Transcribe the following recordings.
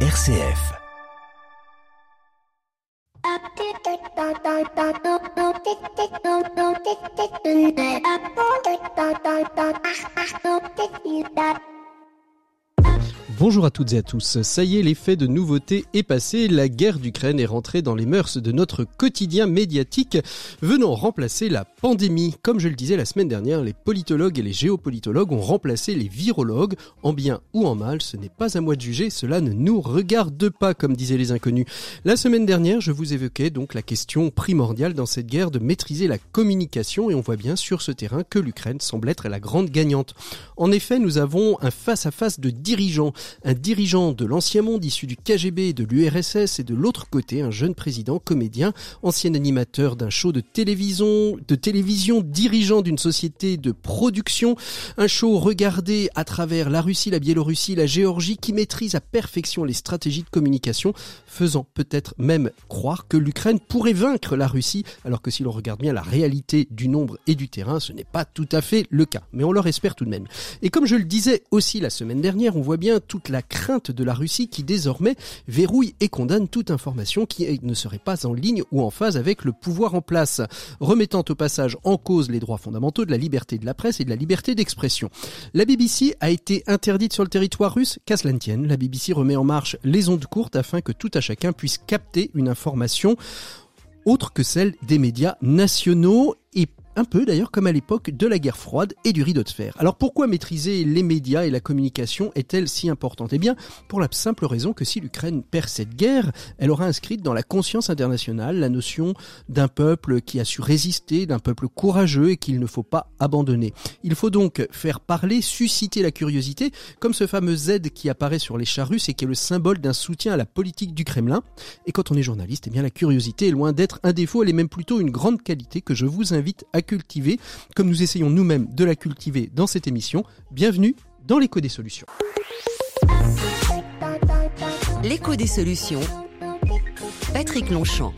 RCF. Bonjour à toutes et à tous. Ça y est, l'effet de nouveauté est passé. La guerre d'Ukraine est rentrée dans les mœurs de notre quotidien médiatique, venant remplacer la pandémie. Comme je le disais la semaine dernière, les politologues et les géopolitologues ont remplacé les virologues. En bien ou en mal, ce n'est pas à moi de juger, cela ne nous regarde pas, comme disaient les inconnus. La semaine dernière, je vous évoquais donc la question primordiale dans cette guerre de maîtriser la communication et on voit bien sur ce terrain que l'Ukraine semble être la grande gagnante. En effet, nous avons un face à -face de dirigeants un dirigeant de l'ancien monde issu du KGB et de l'URSS et de l'autre côté un jeune président comédien, ancien animateur d'un show de télévision, de télévision, dirigeant d'une société de production, un show regardé à travers la Russie, la Biélorussie, la Géorgie qui maîtrise à perfection les stratégies de communication, faisant peut-être même croire que l'Ukraine pourrait vaincre la Russie, alors que si l'on regarde bien la réalité du nombre et du terrain, ce n'est pas tout à fait le cas. Mais on leur espère tout de même. Et comme je le disais aussi la semaine dernière, on voit bien tout la crainte de la Russie qui désormais verrouille et condamne toute information qui ne serait pas en ligne ou en phase avec le pouvoir en place, remettant au passage en cause les droits fondamentaux de la liberté de la presse et de la liberté d'expression. La BBC a été interdite sur le territoire russe, qu'à la BBC remet en marche les ondes courtes afin que tout à chacun puisse capter une information autre que celle des médias nationaux un peu d'ailleurs comme à l'époque de la guerre froide et du rideau de fer. Alors pourquoi maîtriser les médias et la communication est-elle si importante? Eh bien, pour la simple raison que si l'Ukraine perd cette guerre, elle aura inscrite dans la conscience internationale la notion d'un peuple qui a su résister, d'un peuple courageux et qu'il ne faut pas abandonner. Il faut donc faire parler, susciter la curiosité, comme ce fameux Z qui apparaît sur les chars russes et qui est le symbole d'un soutien à la politique du Kremlin. Et quand on est journaliste, eh bien la curiosité est loin d'être un défaut, elle est même plutôt une grande qualité que je vous invite à cultiver, comme nous essayons nous-mêmes de la cultiver dans cette émission. Bienvenue dans l'écho des solutions. L'écho des solutions. Patrick Longchamp.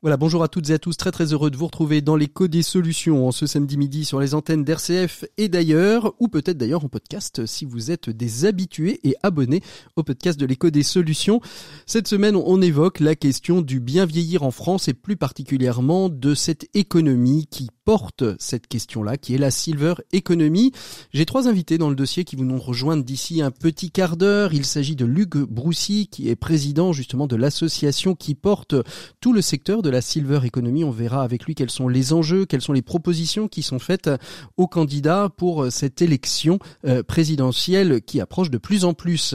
Voilà, bonjour à toutes et à tous, très très heureux de vous retrouver dans l'écho des solutions en ce samedi midi sur les antennes d'RCF et d'ailleurs, ou peut-être d'ailleurs en podcast si vous êtes des habitués et abonnés au podcast de l'écho des solutions. Cette semaine, on évoque la question du bien vieillir en France et plus particulièrement de cette économie qui porte cette question-là, qui est la silver economy. J'ai trois invités dans le dossier qui vous nous rejoindre d'ici un petit quart d'heure. Il s'agit de Luc Broussy, qui est président justement de l'association qui porte tout le secteur de la silver economy. On verra avec lui quels sont les enjeux, quelles sont les propositions qui sont faites aux candidats pour cette élection euh, présidentielle qui approche de plus en plus.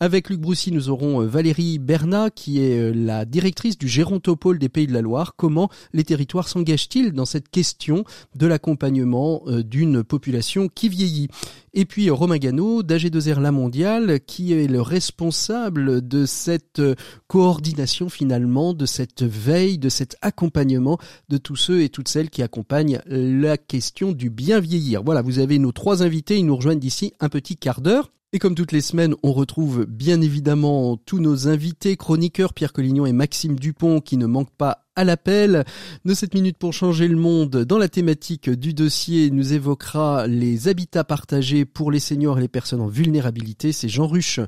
Avec Luc Broussy, nous aurons euh, Valérie Bernat, qui est euh, la directrice du Gérontopole des Pays de la Loire. Comment les territoires s'engagent-ils dans cette question? De l'accompagnement euh, d'une population qui vieillit. Et puis Romain Gano d'AG2R La Mondiale, qui est le responsable de cette euh, coordination finalement, de cette veille, de cet accompagnement de tous ceux et toutes celles qui accompagnent la question du bien vieillir. Voilà, vous avez nos trois invités, ils nous rejoignent d'ici un petit quart d'heure. Et comme toutes les semaines, on retrouve bien évidemment tous nos invités chroniqueurs, Pierre Collignon et Maxime Dupont, qui ne manquent pas à l'appel. de 7 minutes pour changer le monde. Dans la thématique du dossier, nous évoquera les habitats partagés pour les seniors et les personnes en vulnérabilité. C'est Jean Ruche,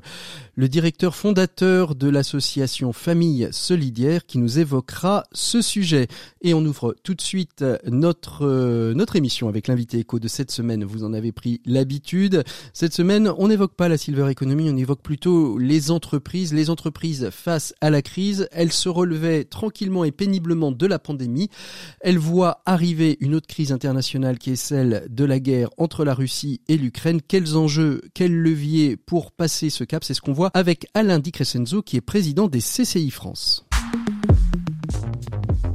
le directeur fondateur de l'association Famille Solidaire, qui nous évoquera ce sujet. Et on ouvre tout de suite notre, euh, notre émission avec l'invité éco de cette semaine. Vous en avez pris l'habitude. Cette semaine, on n'évoque pas la silver economy, on évoque plutôt les entreprises. Les entreprises face à la crise, elles se relevaient tranquillement et péniblement de la pandémie. Elle voit arriver une autre crise internationale qui est celle de la guerre entre la Russie et l'Ukraine. Quels enjeux, quels leviers pour passer ce cap? C'est ce qu'on voit avec Alain Di Crescenzo qui est président des CCI France.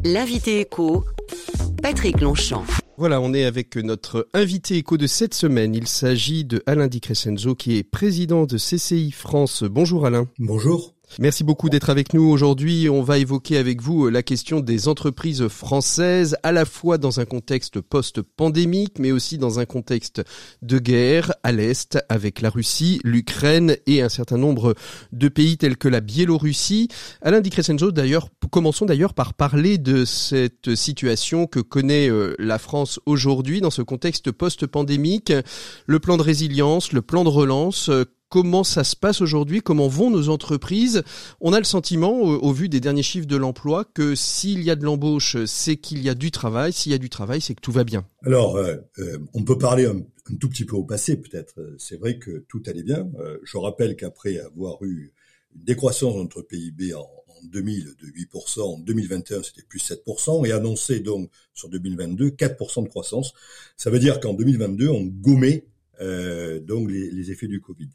L'invité éco, Patrick Longchamp. Voilà, on est avec notre invité éco de cette semaine. Il s'agit de Alain Di Crescenzo qui est président de CCI France. Bonjour Alain. Bonjour. Merci beaucoup d'être avec nous aujourd'hui. On va évoquer avec vous la question des entreprises françaises, à la fois dans un contexte post-pandémique, mais aussi dans un contexte de guerre à l'Est avec la Russie, l'Ukraine et un certain nombre de pays tels que la Biélorussie. Alain Di Crescenzo, d'ailleurs, commençons d'ailleurs par parler de cette situation que connaît euh, la France aujourd'hui dans ce contexte post-pandémique. Le plan de résilience, le plan de relance, euh, comment ça se passe aujourd'hui, comment vont nos entreprises? On a le sentiment, au, vu des derniers chiffres de l'emploi, que s'il y a de l'embauche, c'est qu'il y a du travail. S'il y a du travail, c'est que tout va bien. Alors, euh, euh, on peut parler un, tout petit peu au passé, peut-être. C'est vrai que tout allait bien. Euh, je rappelle qu'après avoir eu une décroissance de notre PIB en, en 2000 de 8%, en 2021 c'était plus 7%, et annoncé donc sur 2022 4% de croissance. Ça veut dire qu'en 2022 on gommait donc les, les, effets du Covid.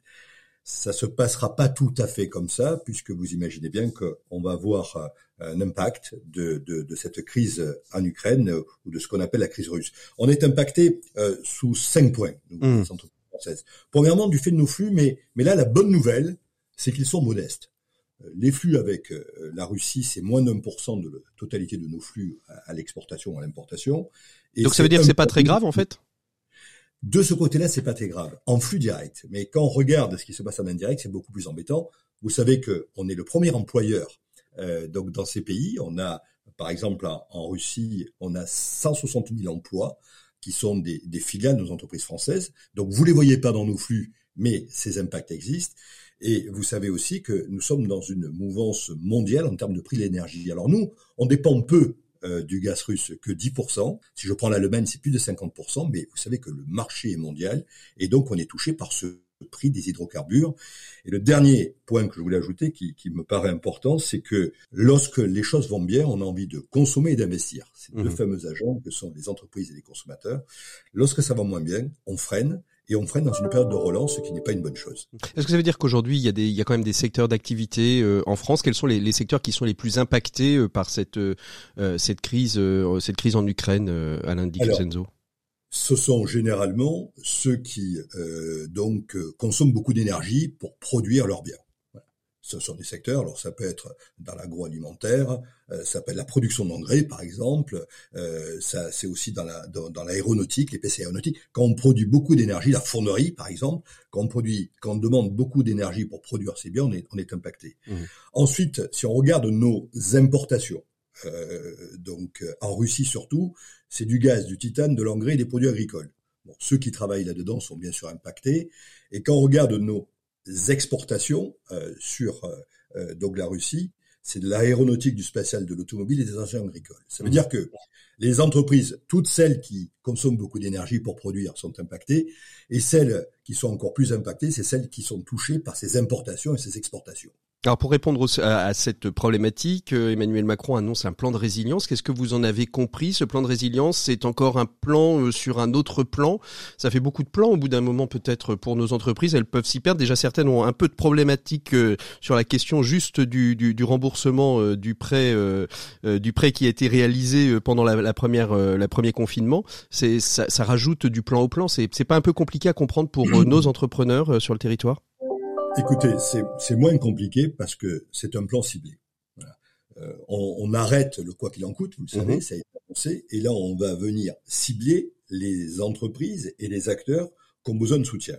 Ça se passera pas tout à fait comme ça, puisque vous imaginez bien qu'on va avoir euh, un impact de, de, de, cette crise en Ukraine euh, ou de ce qu'on appelle la crise russe. On est impacté euh, sous cinq points, nous, mmh. les entreprises françaises. Premièrement, du fait de nos flux, mais, mais là, la bonne nouvelle, c'est qu'ils sont modestes. Les flux avec la Russie, c'est moins d'un pour cent de la totalité de nos flux à, l'exportation à l'importation. Donc ça veut dire que c'est pas très grave en fait? De ce côté-là, c'est pas très grave, en flux direct. Mais quand on regarde ce qui se passe en indirect, c'est beaucoup plus embêtant. Vous savez que on est le premier employeur euh, donc dans ces pays. On a, par exemple, en Russie, on a 160 000 emplois qui sont des, filiales de nos entreprises françaises. Donc vous les voyez pas dans nos flux, mais ces impacts existent. Et vous savez aussi que nous sommes dans une mouvance mondiale en termes de prix de l'énergie. Alors nous, on dépend peu euh, du gaz russe que 10%. Si je prends l'Allemagne, c'est plus de 50%, mais vous savez que le marché est mondial et donc on est touché par ce prix des hydrocarbures. Et le dernier point que je voulais ajouter, qui, qui me paraît important, c'est que lorsque les choses vont bien, on a envie de consommer et d'investir. Ces deux mmh. fameux agents que sont les entreprises et les consommateurs. Lorsque ça va moins bien, on freine et on freine dans une période de relance, ce qui n'est pas une bonne chose. Est-ce que ça veut dire qu'aujourd'hui, il y a des, il y a quand même des secteurs d'activité euh, en France? Quels sont les, les, secteurs qui sont les plus impactés euh, par cette euh, cette crise, cette crise en Ukraine, Alain Di Crescenzo ce sont généralement ceux qui donc consomment beaucoup d'énergie pour produire leurs biens ce sont des secteurs, alors ça peut être dans l'agroalimentaire, euh, ça peut être la production d'engrais par exemple, euh, ça c'est aussi dans la dans, l'aéronautique, les PC aéronautiques. Quand on produit beaucoup d'énergie, la fournerie par exemple, quand on produit, quand on demande beaucoup d'énergie pour produire ces biens, on est on est impacté. Mmh. Ensuite, si on regarde nos importations, euh, donc en Russie surtout, c'est du gaz, du titane, de l'engrais et des produits agricoles. Bon, ceux qui travaillent là-dedans sont bien sûr impactés. Et quand on regarde nos exportations euh, sur euh, euh, donc la Russie, c'est de l'aéronautique, du spatial, de l'automobile et des engins agricoles. Ça veut mmh. dire que les entreprises, toutes celles qui consomment beaucoup d'énergie pour produire, sont impactées, et celles qui sont encore plus impactées, c'est celles qui sont touchées par ces importations et ces exportations. Alors pour répondre à, cette problématique, euh, Emmanuel Macron annonce un plan de résilience. Qu'est-ce que vous en avez compris? Ce plan de résilience, c'est encore un plan euh, sur un autre plan? Ça fait beaucoup de plans au bout d'un moment peut-être pour nos entreprises. Elles peuvent s'y perdre. Déjà certaines ont un peu de problématiques euh, sur la question juste du, du, du remboursement du prêt, du prêt qui a été réalisé pendant la, la première, la premier confinement. C'est ça, ça, rajoute du plan au plan. C'est c'est pas un peu compliqué à comprendre pour nos entrepreneurs sur le territoire? Écoutez, c'est moins compliqué parce que c'est un plan ciblé. Voilà. Euh, on, on, arrête le quoi qu'il en coûte, vous le savez, mhm. ça a été annoncé, et là on va venir cibler les entreprises et les acteurs qui ont besoin de soutien.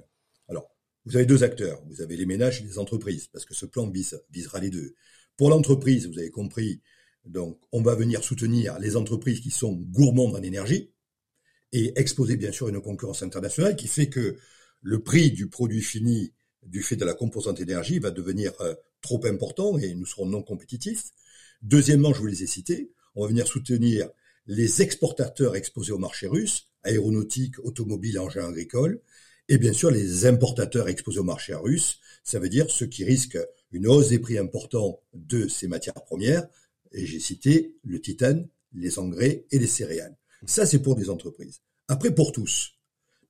Alors, vous avez deux acteurs, vous avez les ménages et les entreprises, parce que ce plan vise, visera les deux. Pour l'entreprise, vous avez compris, donc on va venir soutenir les entreprises qui sont gourmandes en énergie et exposer bien sûr une concurrence internationale qui fait que le prix du produit fini du fait de la composante énergie, va devenir euh, trop important et nous serons non compétitifs. Deuxièmement, je vous les ai cités, on va venir soutenir les exportateurs exposés au marché russe, aéronautique, automobile, engins agricoles, et bien sûr les importateurs exposés au marché russe, ça veut dire ceux qui risquent une hausse des prix importants de ces matières premières, et j'ai cité le titane, les engrais et les céréales. Ça, c'est pour les entreprises. Après, pour tous,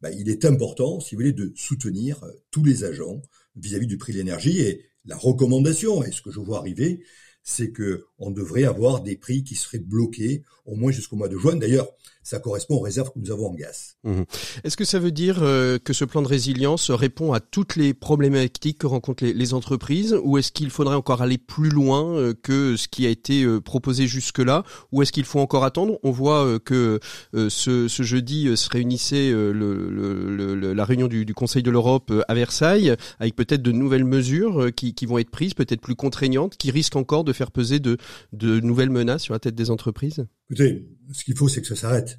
bah, il est important, si vous voulez, de soutenir euh, tous les agents vis-à-vis du prix de l'énergie. Et la recommandation, et ce que je vois arriver, c'est que on devrait avoir des prix qui seraient bloqués au moins jusqu'au mois de juin. D'ailleurs, ça correspond aux réserves que nous avons en gaz. Mmh. Est-ce que ça veut dire euh, que ce plan de résilience répond à toutes les problématiques que rencontrent les, entreprises ou est-ce qu'il faudrait encore aller plus loin euh, que ce qui a été euh, proposé jusque-là ou est-ce qu'il faut encore attendre? On voit que ce, jeudi se réunissait le, la réunion du, Conseil de l'Europe à Versailles avec peut-être de nouvelles mesures qui, qui vont être prises, peut-être plus contraignantes, qui risquent encore de faire peser de, nouvelles menaces sur la tête des entreprises? Écoutez, ce qu'il faut, c'est que ça s'arrête.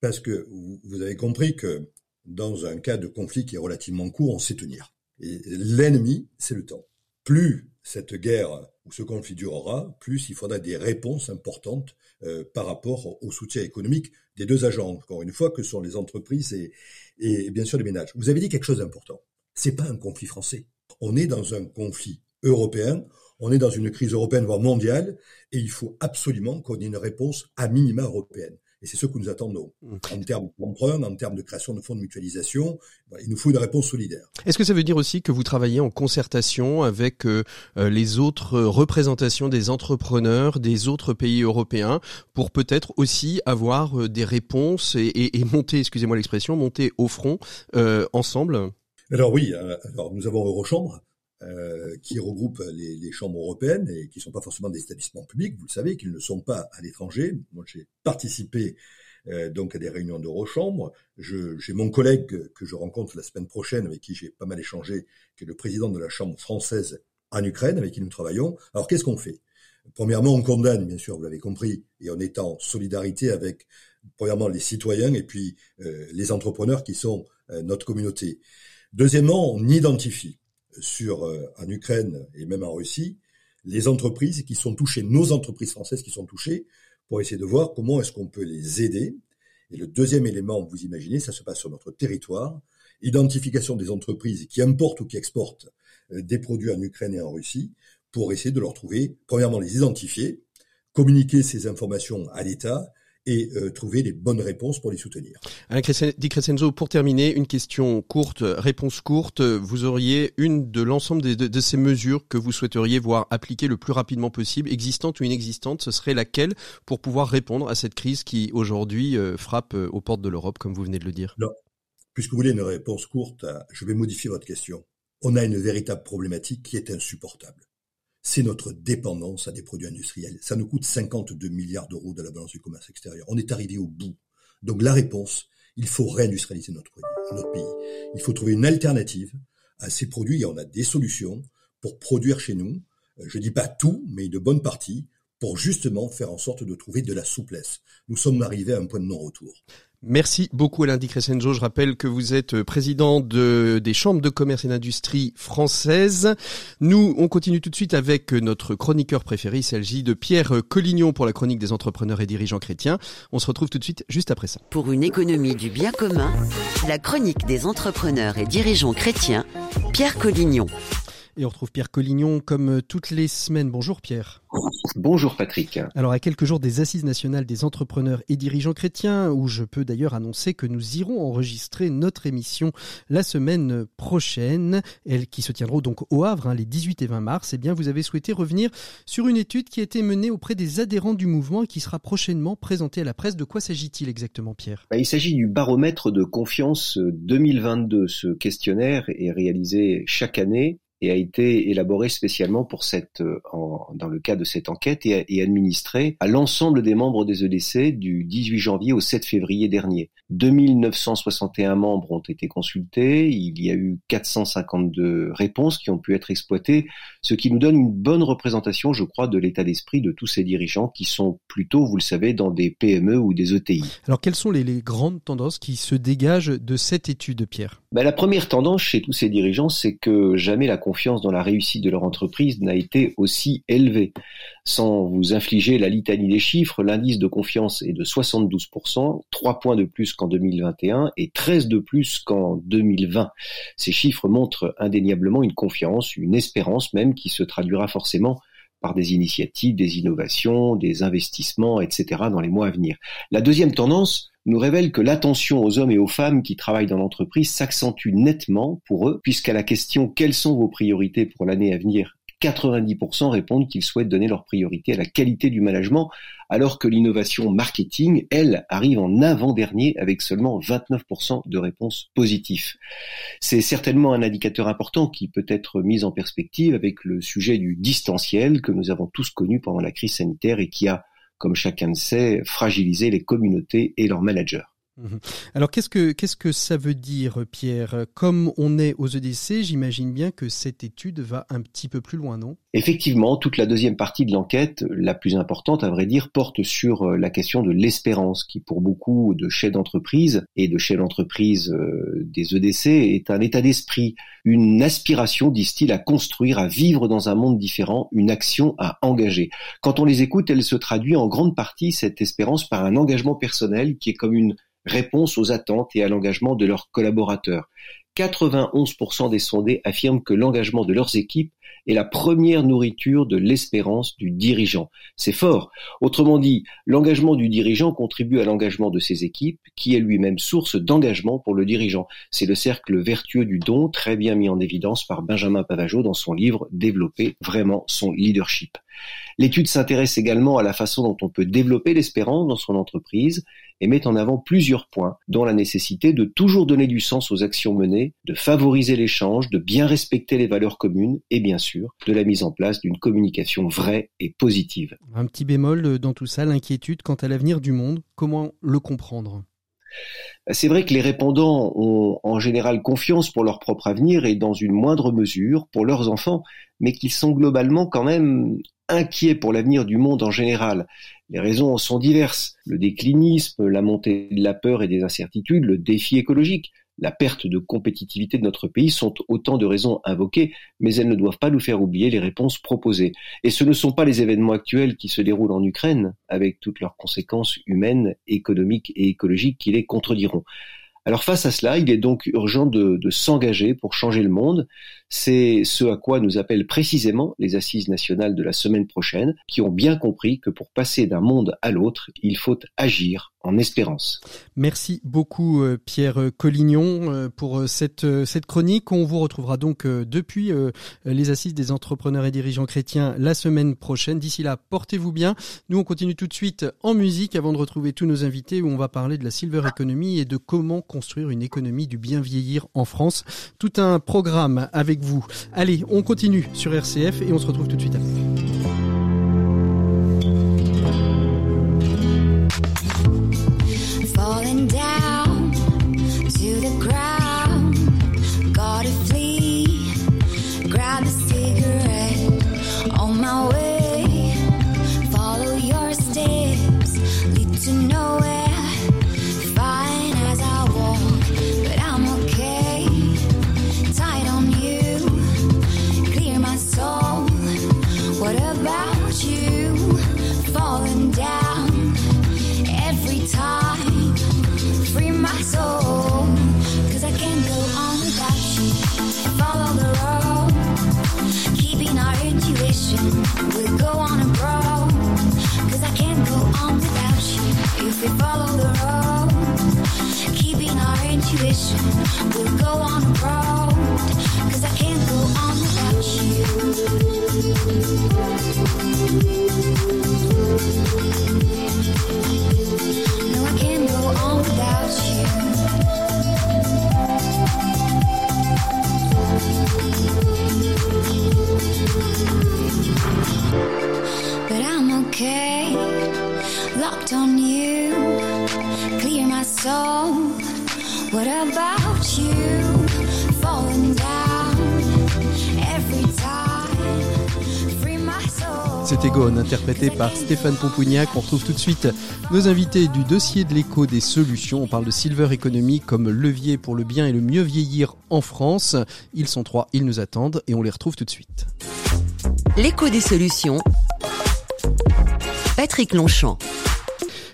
Parce que vous avez compris que dans un cas de conflit qui est relativement court, on sait tenir. Et l'ennemi, c'est le temps. Plus cette guerre ou ce conflit durera, plus il faudra des réponses importantes euh, par rapport au soutien économique des deux agents, encore une fois, que sont les entreprises et, et bien sûr les ménages. Vous avez dit quelque chose d'important. C'est pas un conflit français. On est dans un conflit européen on est dans une crise européenne, voire mondiale, et il faut absolument qu'on ait une réponse à minima européenne. Et c'est ce que nous attendons. Mmh. En termes d'emprunt, en termes de création de fonds de mutualisation, il nous faut une réponse solidaire. Est-ce que ça veut dire aussi que vous travaillez en concertation avec euh, euh, les autres représentations des entrepreneurs des autres pays européens pour peut-être aussi avoir euh, des réponses et, monter, excusez-moi l'expression, monter au front ensemble? Alors oui, alors nous avons Eurochambre, euh, qui regroupe les, les, chambres européennes et qui ne sont pas forcément des établissements publics, vous le savez, qu'ils ne sont pas à l'étranger. Moi, j'ai participé euh, donc à des réunions d'Eurochambre. J'ai mon collègue que, je rencontre la semaine prochaine, avec qui j'ai pas mal échangé, qui est le président de la Chambre française en Ukraine, avec qui nous travaillons. Alors, qu'est-ce qu'on fait? Premièrement, on condamne, bien sûr, vous l'avez compris, et on est en solidarité avec, premièrement, les citoyens et puis euh, les entrepreneurs qui sont euh, notre communauté. Deuxièmement, on identifie sur euh, en Ukraine et même en Russie, les entreprises qui sont touchées, nos entreprises françaises qui sont touchées, pour essayer de voir comment est-ce qu'on peut les aider. Et le deuxième élément, vous imaginez, ça se passe sur notre territoire, identification des entreprises qui importent ou qui exportent euh, des produits en Ukraine et en Russie, pour essayer de leur trouver, premièrement, les identifier, communiquer ces informations à l'État et euh, trouver les bonnes réponses pour les soutenir. Alain Di Crescenzo, pour terminer, une question courte, réponse courte. Vous auriez une de l'ensemble de, ces mesures que vous souhaiteriez voir appliquées le plus rapidement possible, existante ou inexistante, ce serait laquelle pour pouvoir répondre à cette crise qui aujourd'hui euh, frappe euh, aux portes de l'Europe, comme vous venez de le dire? Non. Puisque vous voulez une réponse courte, je vais modifier votre question. On a une véritable problématique qui est insupportable c'est notre dépendance à des produits industriels. Ça nous coûte 52 milliards d'euros de la balance du commerce extérieur. On est arrivé au bout. Donc la réponse, il faut réindustrialiser notre, notre pays. Il faut trouver une alternative à ces produits et on a des solutions pour produire chez nous. Euh, je dis pas tout, mais une bonne partie pour justement faire en sorte de trouver de la souplesse. Nous sommes arrivés à un point de non-retour. Merci beaucoup Alain Di. Je rappelle que vous êtes euh, président de, des chambres de commerce et d'industrie françaises. Nous, on continue tout de suite avec euh, notre chroniqueur préféré. Il s'agit de Pierre Collignon pour la chronique des entrepreneurs et dirigeants chrétiens. On se retrouve tout de suite juste après ça. Pour une économie du bien commun, la chronique des entrepreneurs et dirigeants chrétiens, Pierre Collignon. Et on retrouve Pierre Collignon comme euh, toutes les semaines. Bonjour Pierre. Bonjour Patrick. Alors à quelques jours des assises nationales des entrepreneurs et dirigeants chrétiens, où je peux d'ailleurs annoncer que nous irons enregistrer notre émission la semaine prochaine, elle qui se tiendra donc au Havre hein, les 18 et 20 mars, eh bien vous avez souhaité revenir sur une étude qui a été menée auprès des adhérents du mouvement et qui sera prochainement présentée à la presse. De quoi s'agit-il exactement Pierre? Bah, Il s'agit du baromètre de confiance 2022. Ce questionnaire est réalisé chaque année et a été élaboré spécialement pour cette, euh, dans le cas de cette enquête et, administré à l'ensemble des membres des EDC du 18 janvier au 7 février dernier. 2961 membres ont été consultés, il y a eu 452 réponses qui ont pu être exploitées, ce qui nous donne une bonne représentation, je crois, de l'état d'esprit de tous ces dirigeants qui sont plutôt, vous le savez, dans des PME ou des ETI. Alors quelles sont les grandes tendances qui se dégagent de cette étude, Pierre? Ben, La première tendance chez tous ces dirigeants, c'est que jamais la confiance dans la réussite de leur entreprise n'a été aussi élevée. Sans vous infliger la litanie des chiffres, l'indice de confiance est de 72%, 3 points de plus qu'en 2021 et 13 de plus qu'en 2020. Ces chiffres montrent indéniablement une confiance, une espérance même qui se traduira forcément par des initiatives, des innovations, des investissements, etc. dans les mois à venir. La deuxième tendance nous révèle que l'attention aux hommes et aux femmes qui travaillent dans l'entreprise s'accentue nettement pour eux, puisqu'à la question quelles sont vos priorités pour l'année à venir? 90% répondent qu'ils souhaitent donner leur priorité à la qualité du management, alors que l'innovation marketing, elle, arrive en avant-dernier avec seulement 29% de réponses positives. C'est certainement un indicateur important qui peut être mis en perspective avec le sujet du distanciel que nous avons tous connu pendant la crise sanitaire et qui a, comme chacun le sait, fragilisé les communautés et leurs managers. Mhm. Alors qu'est-ce que qu'est-ce que ça veut dire, Pierre? Comme on est aux EDC, j'imagine bien que cette étude va un petit peu plus loin, non? Effectivement, toute la deuxième partie de l'enquête, la plus importante à vrai dire, porte sur euh, la question de l'espérance, qui pour beaucoup de chefs d'entreprise et de chefs d'entreprise euh, des EDC est un état d'esprit, une aspiration, disent-ils, à construire, à vivre dans un monde différent, une action à engager. Quand on les écoute, elle se traduit en grande partie cette espérance par un engagement personnel qui est comme une réponse aux attentes et à l'engagement de leurs collaborateurs. 91% des sondés affirment que l'engagement de leurs équipes est la première nourriture de l'espérance du dirigeant. C'est fort. Autrement dit, l'engagement du dirigeant contribue à l'engagement de ses équipes, qui est lui-même source d'engagement pour le dirigeant. C'est le cercle vertueux du don, très bien mis en évidence par Benjamin Pavageau dans son livre Développer vraiment son leadership. L'étude s'intéresse également à la façon dont on peut développer l'espérance dans son entreprise et met en avant plusieurs points, dont la nécessité de toujours donner du sens aux actions menées, de favoriser l'échange, de bien respecter les valeurs communes et bien sûr de la mise en place d'une communication vraie et positive. Un petit bémol euh, dans tout ça, l'inquiétude quant à l'avenir du monde, comment le comprendre? C'est vrai que les répondants ont en général confiance pour leur propre avenir et dans une moindre mesure pour leurs enfants, mais qu'ils sont globalement quand même inquiets pour l'avenir du monde en général. Les raisons sont diverses. Le déclinisme, la montée de la peur et des incertitudes, le défi écologique, la perte de compétitivité de notre pays sont autant de raisons invoquées, mais elles ne doivent pas nous faire oublier les réponses proposées. Et ce ne sont pas les événements actuels qui se déroulent en Ukraine, avec toutes leurs conséquences humaines, économiques et écologiques qui les contrediront. Alors face à cela, il est donc urgent de, s'engager pour changer le monde. C'est ce à quoi nous appellent précisément les assises nationales de la semaine prochaine, qui ont bien compris que pour passer d'un monde à l'autre, il faut agir en espérance. Merci beaucoup euh, Pierre Collignon euh, pour euh, cette, cette chronique. On vous retrouvera donc depuis les assises des entrepreneurs et dirigeants chrétiens la semaine prochaine. D'ici là, portez-vous bien. Nous, on continue tout de suite en musique avant de retrouver tous nos invités où on va parler de la Silver Economy et de comment construire une économie du bien vieillir en France. Tout un programme avec vous. Allez, on continue sur RCF et on se retrouve tout de suite après. Cause I can't go on without you. Follow the road, keeping our intuition. We'll go on. Cause I can't go on without you. If we follow the road, keeping our intuition. We'll go on. Cause I can't go on without you. No, I can't go on. C'était Gone, interprété par Stéphane Pompougnac. On retrouve tout de suite nos invités du dossier de l'écho des solutions. On parle de Silver Economy comme levier pour le bien et le mieux vieillir en France. Ils sont trois, ils nous attendent et on les retrouve tout de suite. L'écho des solutions. Patrick Longchamp.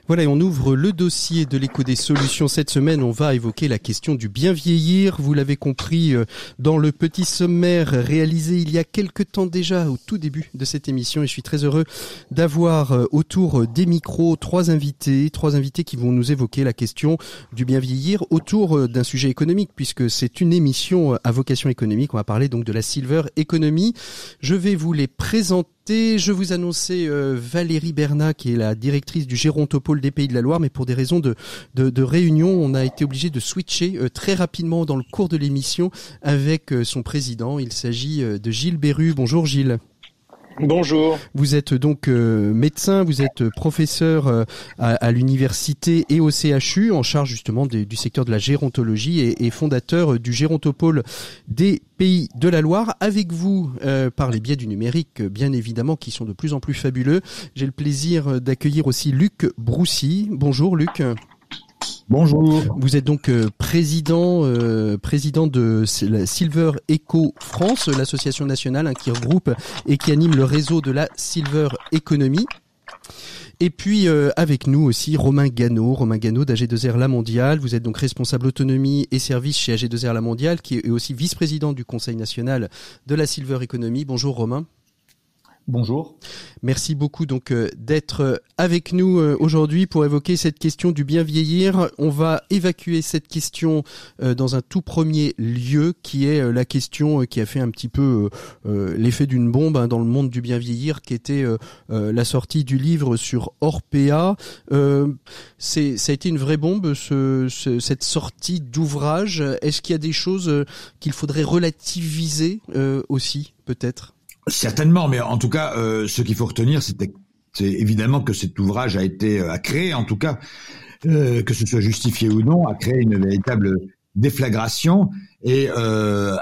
Voilà, et on ouvre le dossier de l'écho des solutions. Cette semaine, on va évoquer la question du bien vieillir. Vous l'avez compris euh, dans le petit sommaire réalisé il y a quelques temps déjà, au tout début de cette émission. Et je suis très heureux d'avoir euh, autour des micros trois invités, trois invités qui vont nous évoquer la question du bien vieillir autour euh, d'un sujet économique, puisque c'est une émission à vocation économique. On va parler donc de la silver economy. Je vais vous les présenter je vous annonçais euh, Valérie Bernat, qui est la directrice du Gérontopole des Pays de la Loire, mais pour des raisons de, réunion, on a été obligé de switcher euh, très rapidement dans le cours de l'émission avec euh, son président. Il s'agit de Gilles Berru. Bonjour Gilles. Bonjour. Vous êtes donc médecin, vous êtes professeur à, l'université et au CHU en charge justement du secteur de la gérontologie et, et fondateur du Gérontopole des Pays de la Loire. Avec vous, euh, par les biais du numérique, bien évidemment, qui sont de plus en plus fabuleux. J'ai le plaisir d'accueillir aussi Luc Broussy. Bonjour Luc. Bonjour. Vous êtes donc euh, président, euh, président de la Silver Eco France, l'association nationale hein, qui regroupe et qui anime le réseau de la Silver Economy. Et puis euh, avec nous aussi Romain Gano, Romain Gano d'AG2R La Mondiale. Vous êtes donc responsable autonomie et service chez AG2R La Mondiale, qui est aussi vice-président du Conseil national de la Silver Economy. Bonjour Romain. Bonjour. Merci beaucoup donc euh, d'être euh, avec nous euh, aujourd'hui pour évoquer cette question du bien vieillir. On va évacuer cette question dans un tout premier lieu qui est la question qui a fait un petit peu l'effet d'une bombe hein, dans le monde du bien vieillir qui était la sortie du livre sur Orpea. Ça a été une vraie bombe ce, cette sortie d'ouvrage. Est-ce qu'il y a des choses qu'il faudrait relativiser aussi peut-être? Certainement, mais en tout cas, euh, ce qu'il faut retenir, c'est évidemment que cet ouvrage a été euh, a créé, en tout cas, euh, que ce soit justifié ou non, a créé une véritable déflagration. Et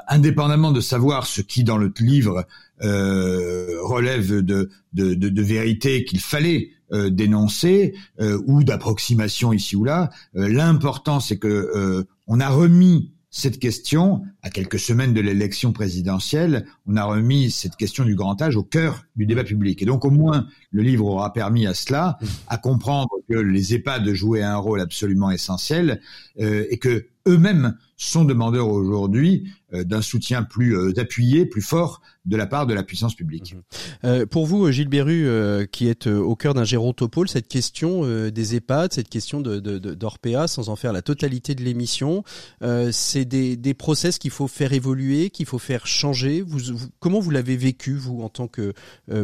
indépendamment de savoir ce qui dans le livre relève de, de, de, de vérité qu'il fallait dénoncer ou d'approximation ici ou là, l'important c'est que on a remis cette question, à quelques semaines de l'élection présidentielle, on a remis cette question du grand âge au cœur du débat public. Et donc au moins, le livre aura permis à cela, à comprendre que les EHPAD jouaient un rôle absolument essentiel euh, et que eux-mêmes sont demandeurs aujourd'hui euh, d'un soutien plus euh, appuyé, plus fort de la part de la puissance publique. Mhm. Euh, pour vous, Gilles Berru, qui est au cœur d'un gérontopole, cette question des EHPAD, cette question de, d'Orpea, sans en faire la totalité de l'émission, c'est des, des process qu'il faut faire évoluer, qu'il faut faire changer. Vous, comment vous l'avez vécu, vous, en tant que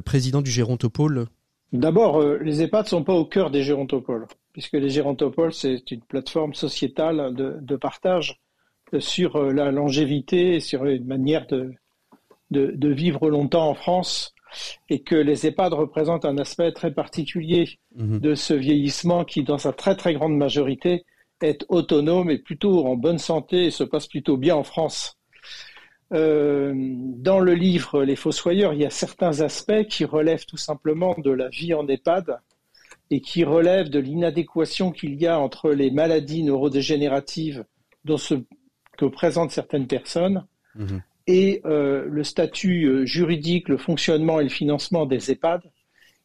président du gérontopole D'abord, les EHPAD ne sont pas au cœur des gérontopoles, puisque les gérontopoles, c'est une plateforme sociétale de, de partage sur euh, la longévité et sur une manière de, de, vivre longtemps en France et que les EHPAD représentent un aspect très particulier mhm. de ce vieillissement qui, dans sa très très grande majorité, est autonome et plutôt en bonne santé et se passe plutôt bien en France. Euh, dans le livre Les Fossoyeurs, il y a certains aspects qui relèvent tout simplement de la vie en EHPAD et qui relèvent de l'inadéquation qu'il y a entre les maladies neurodégénératives dont se que présentent certaines personnes mhm. et euh, le statut euh, juridique, le fonctionnement et le financement des EHPAD,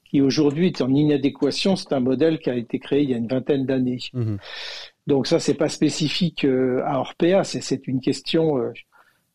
qui aujourd'hui est en inadéquation. C'est un modèle qui a été créé il y a une vingtaine d'années. Mhm. Donc ça, c'est pas spécifique euh, à Orpea, c'est une question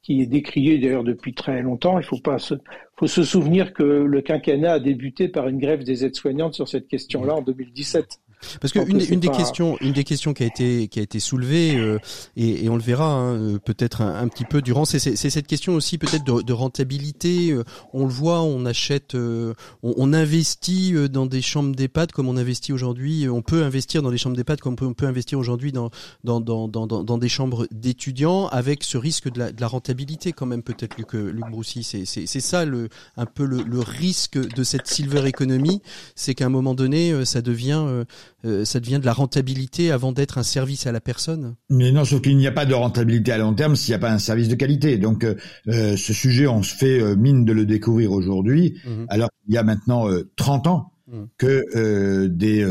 qui est décriée d'ailleurs depuis très longtemps. Il faut pas se, faut se souvenir que le quinquennat a débuté par une grève des aides-soignantes sur cette question-là en 2017. Parce que une, une des questions, une des questions qui a été qui a été soulevée euh, et, et, on le verra hein, euh, peut-être un, petit peu durant, c'est cette question aussi peut-être de, de, rentabilité. Euh, on le voit, on achète, on, on, investit dans des chambres d'EHPAD comme on investit aujourd'hui. On peut investir dans des chambres d'EHPAD comme on peut, investir aujourd'hui dans dans, dans dans, dans des chambres d'étudiants avec ce risque de la, de la rentabilité quand même peut-être Luc Luc Broussy. C'est c'est ça le un peu le, le risque de cette silver economy, c'est qu'à un moment donné ça devient euh, ça devient de la rentabilité avant d'être un service à la personne Mais non, sauf qu'il n'y a pas de rentabilité à long terme s'il n'y a pas un service de qualité. Donc euh, euh, ce sujet, on se fait mine de le découvrir aujourd'hui, mhm. alors qu'il y a maintenant 30 ans mhm. que des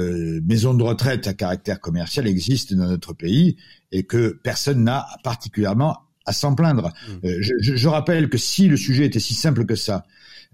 maisons de retraite à caractère commercial existent dans notre pays et que personne n'a particulièrement à s'en plaindre. Mmh. Je, je, rappelle que si le sujet était si simple que ça, euh,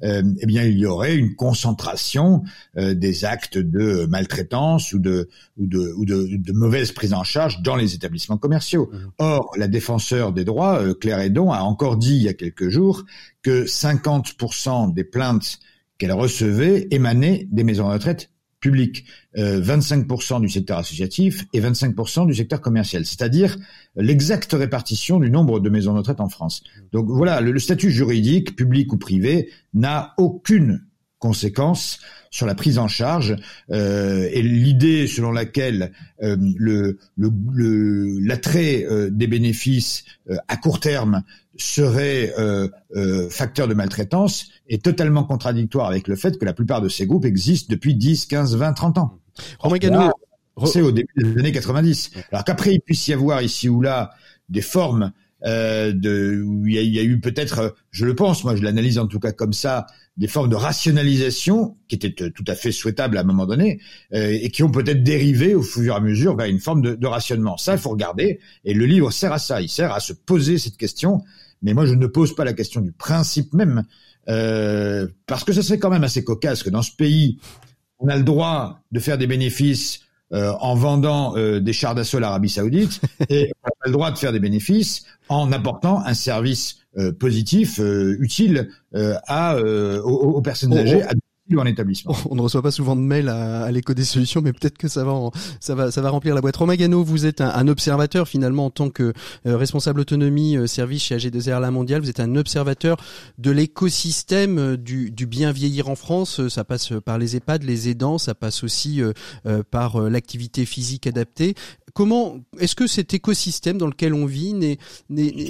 eh bien il y aurait une concentration euh, des actes de maltraitance ou de ou de, ou de, de mauvaise prise en charge dans les établissements commerciaux. Mmh. Or, la défenseur des droits, euh, Claire Edon, a encore dit il y a quelques jours que 50% des plaintes qu'elle recevait émanaient des maisons de retraite publiques, 25% du secteur associatif et 25% du secteur commercial, c'est-à-dire l'exacte répartition du nombre de maisons de retraite en France. Donc voilà, le, statut juridique, public ou privé, n'a aucune conséquence sur la prise en charge euh, et l'idée selon laquelle euh, le l'attrait euh, des bénéfices euh, à court terme serait euh, facteur de maltraitance est totalement contradictoire avec le fait que la plupart de ces groupes existent depuis 10, 15, 20, 30 ans. C'est au début des années 90. Alors qu'après il puisse y avoir ici ou là des formes euh, de, où il y a, eu peut-être, je le pense, moi je l'analyse en tout cas comme ça, des formes de rationalisation qui étaient euh, tout à fait souhaitables à un moment donné euh, et qui ont peut-être dérivé au fur et à mesure vers une forme de, de rationnement. Ça, il faut regarder. Et le livre sert à ça. Il sert à se poser cette question. Mais moi, je ne pose pas la question du principe même, euh, parce que ce serait quand même assez cocasse que dans ce pays, on a le droit de faire des bénéfices euh, en vendant euh, des chars d'assaut à l'Arabie Saoudite et on a le droit de faire des bénéfices en apportant un service euh, positif, utile à, aux, personnes oh, On ne reçoit pas souvent de mails à, l'écho des solutions, mais peut-être que ça va, ça va, ça va remplir la boîte. Romain Gano, vous êtes un, observateur finalement en tant que euh, responsable autonomie euh, service chez AG2R La Mondiale. Vous êtes un observateur de l'écosystème euh, du, bien vieillir en France. Ça passe par les EHPAD, les aidants, ça passe aussi par l'activité physique adaptée. Comment est-ce que cet écosystème dans lequel on vit, n'est,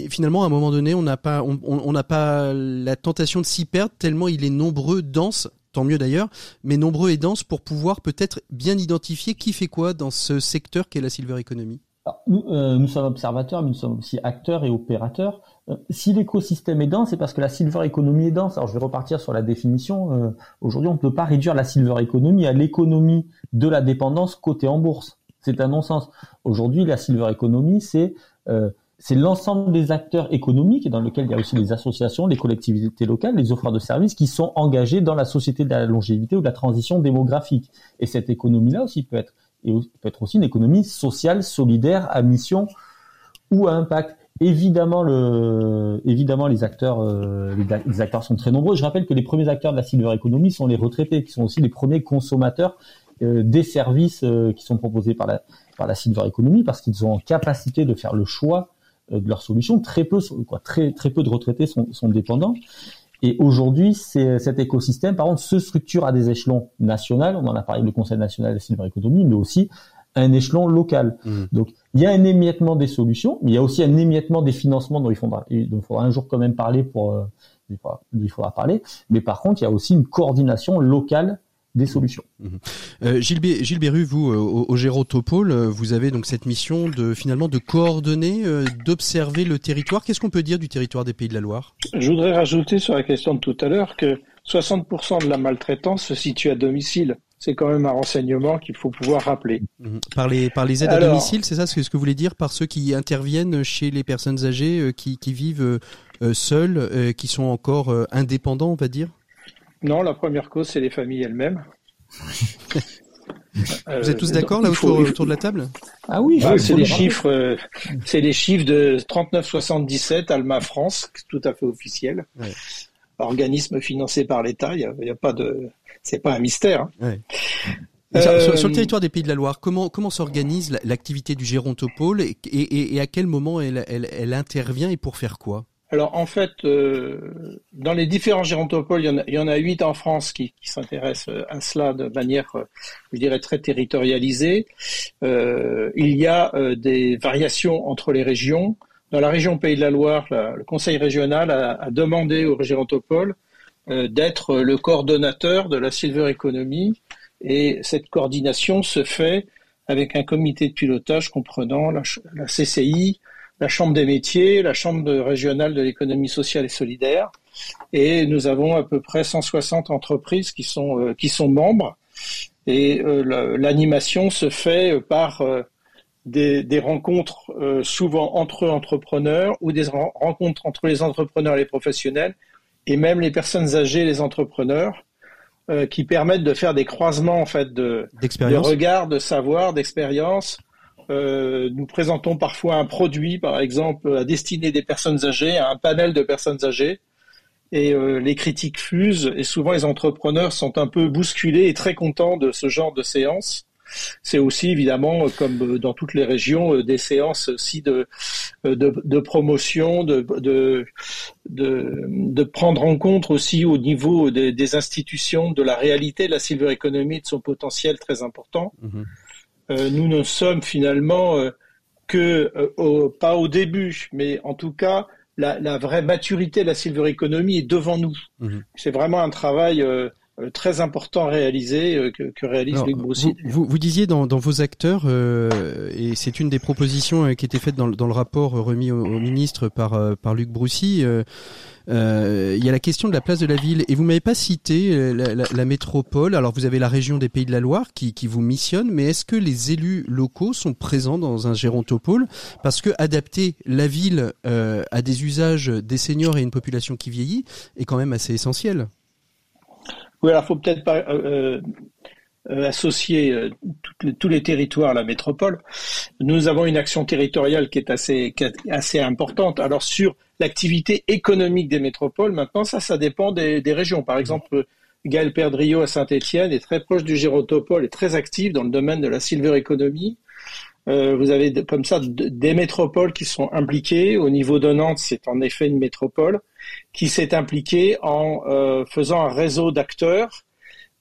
finalement à un moment donné, on n'a pas, on n'a pas la tentation de s'y perdre tellement il est nombreux, dense tant mieux d'ailleurs, mais nombreux et denses pour pouvoir peut-être bien identifier qui fait quoi dans ce secteur qu'est la silver economy nous, euh, nous, sommes observateurs, mais nous sommes aussi acteurs et opérateurs. Euh, si l'écosystème est dense, c'est parce que la silver economy est dense. Alors je vais repartir sur la définition. Euh, aujourd'hui, on ne peut pas réduire la silver economy à l'économie de la dépendance cotée en bourse. C'est un non-sens. Aujourd'hui, la silver economy, c'est c'est l'ensemble des acteurs économiques, dans lequel il y a aussi les associations, les collectivités locales, les offreurs de services, qui sont engagés dans la société de la longévité ou de la transition démographique. Et cette économie-là aussi peut être, et peut être aussi une économie sociale, solidaire, à mission ou à impact. Évidemment, le, évidemment, les acteurs, euh, les, acteurs sont très nombreux. Je rappelle que les premiers acteurs de la silver economy sont les retraités, qui sont aussi les premiers consommateurs euh, des services euh, qui sont proposés par la, par la silver economy, parce qu'ils ont en capacité de faire le choix de leurs solutions. Très peu, quoi, très très peu de retraités sont, sont dépendants. Et aujourd'hui, cet écosystème, par contre, se structure à des échelons nationaux. On en a parlé, le Conseil national de la silver economy, mais aussi un échelon local. Mmh. Donc, il y a un émiettement des solutions, mais il y a aussi un émiettement des financements dont il faudra, dont il faudra un jour quand même parler pour, euh, il faudra parler. Mais par contre, il y a aussi une coordination locale des solutions. Mhm. Euh, Gilles, Gilles Berru, vous, euh, au, au Gérotopole, euh, vous avez donc cette mission de finalement de coordonner, d'observer le territoire. Qu'est-ce qu'on peut dire du territoire des Pays de la Loire? Je voudrais rajouter sur la question de tout à l'heure que 60% de la maltraitance se situe à domicile. C'est quand même un renseignement qu'il faut pouvoir rappeler. Mhm. Par, les, par les aides à domicile, c'est ça ce que, vous voulez dire Par ceux qui interviennent chez les personnes âgées qui, qui vivent seules, qui sont encore indépendants, on va dire? Non, la première cause, c'est les familles elles-mêmes. Vous êtes tous euh, d'accord là autour, autour, de la table? Ah oui, ah, c'est les chiffres, euh, c'est les chiffres de 3977 Alma France, tout à fait officiel. Organisme financé par l'État, il n'y a, pas de, c'est pas un mystère. Hein. Euh, sur, le territoire des Pays de la Loire, comment comment s'organise l'activité du gérontopole et, et, et, à quel moment elle, elle, elle intervient et pour faire quoi? Alors en fait, euh, dans les différents gérontopoles, il y en a, huit en France qui, s'intéressent euh, à cela de manière, euh, je dirais, très territorialisée. il y a des variations entre les régions. Dans la région Pays de la Loire, le Conseil régional a, demandé au gérontopole d'être le coordonnateur de la silver economy et cette coordination se fait avec un comité de pilotage comprenant la CCI, la Chambre des métiers, la Chambre régionale de l'économie sociale et solidaire. Et nous avons à peu près 160 entreprises qui sont, euh, qui sont membres. Et euh, l'animation se fait par, euh, des, des rencontres souvent entre entrepreneurs ou des rencontres entre les entrepreneurs et les professionnels et même les personnes âgées les entrepreneurs qui permettent de faire des croisements en fait de, de regards, de savoir, d'expérience euh, nous présentons parfois un produit, par exemple, à destiné des personnes âgées, à un panel de personnes âgées. Et euh, les critiques fusent et souvent les entrepreneurs sont un peu bousculés et très contents de ce genre de séance. C'est aussi évidemment, comme dans toutes les régions, euh, des séances aussi de, promotion, de, prendre en compte aussi au niveau des, institutions de la réalité de la silver economy, de son potentiel très important. Mm-hmm. Euh, nous ne sommes finalement euh, que, euh, pas au début, mais en tout cas, la, vraie maturité de la silver economy est devant nous. Mhm. C'est vraiment un travail très important réalisé que, que réalise Luc Broussy. Vous, vous, disiez dans, dans vos acteurs, et c'est une des propositions qui était faite dans, dans le rapport remis au, ministre par, par Luc Broussy, euh, il y a la question de la place de la ville et vous m'avez pas cité euh, la, métropole. Alors vous avez la région des Pays de la Loire qui, qui vous missionne, mais est-ce que les élus locaux sont présents dans un gérontopole Parce que adapter la ville euh, à des usages des seniors et une population qui vieillit est quand même assez essentiel? Oui, alors faut peut-être pas associer tous les territoires à la métropole. Nous avons une action territoriale qui est assez, assez importante. Alors sur l'activité économique des métropoles, maintenant ça, ça dépend des, des régions. Par exemple, Gaël Perdriot à Saint-Étienne est très proche du Gérotopole, est très actif dans le domaine de la silver economy. Euh, vous avez comme ça des métropoles qui sont impliquées. Au niveau de Nantes, c'est en effet une métropole qui s'est impliquée en euh, faisant un réseau d'acteurs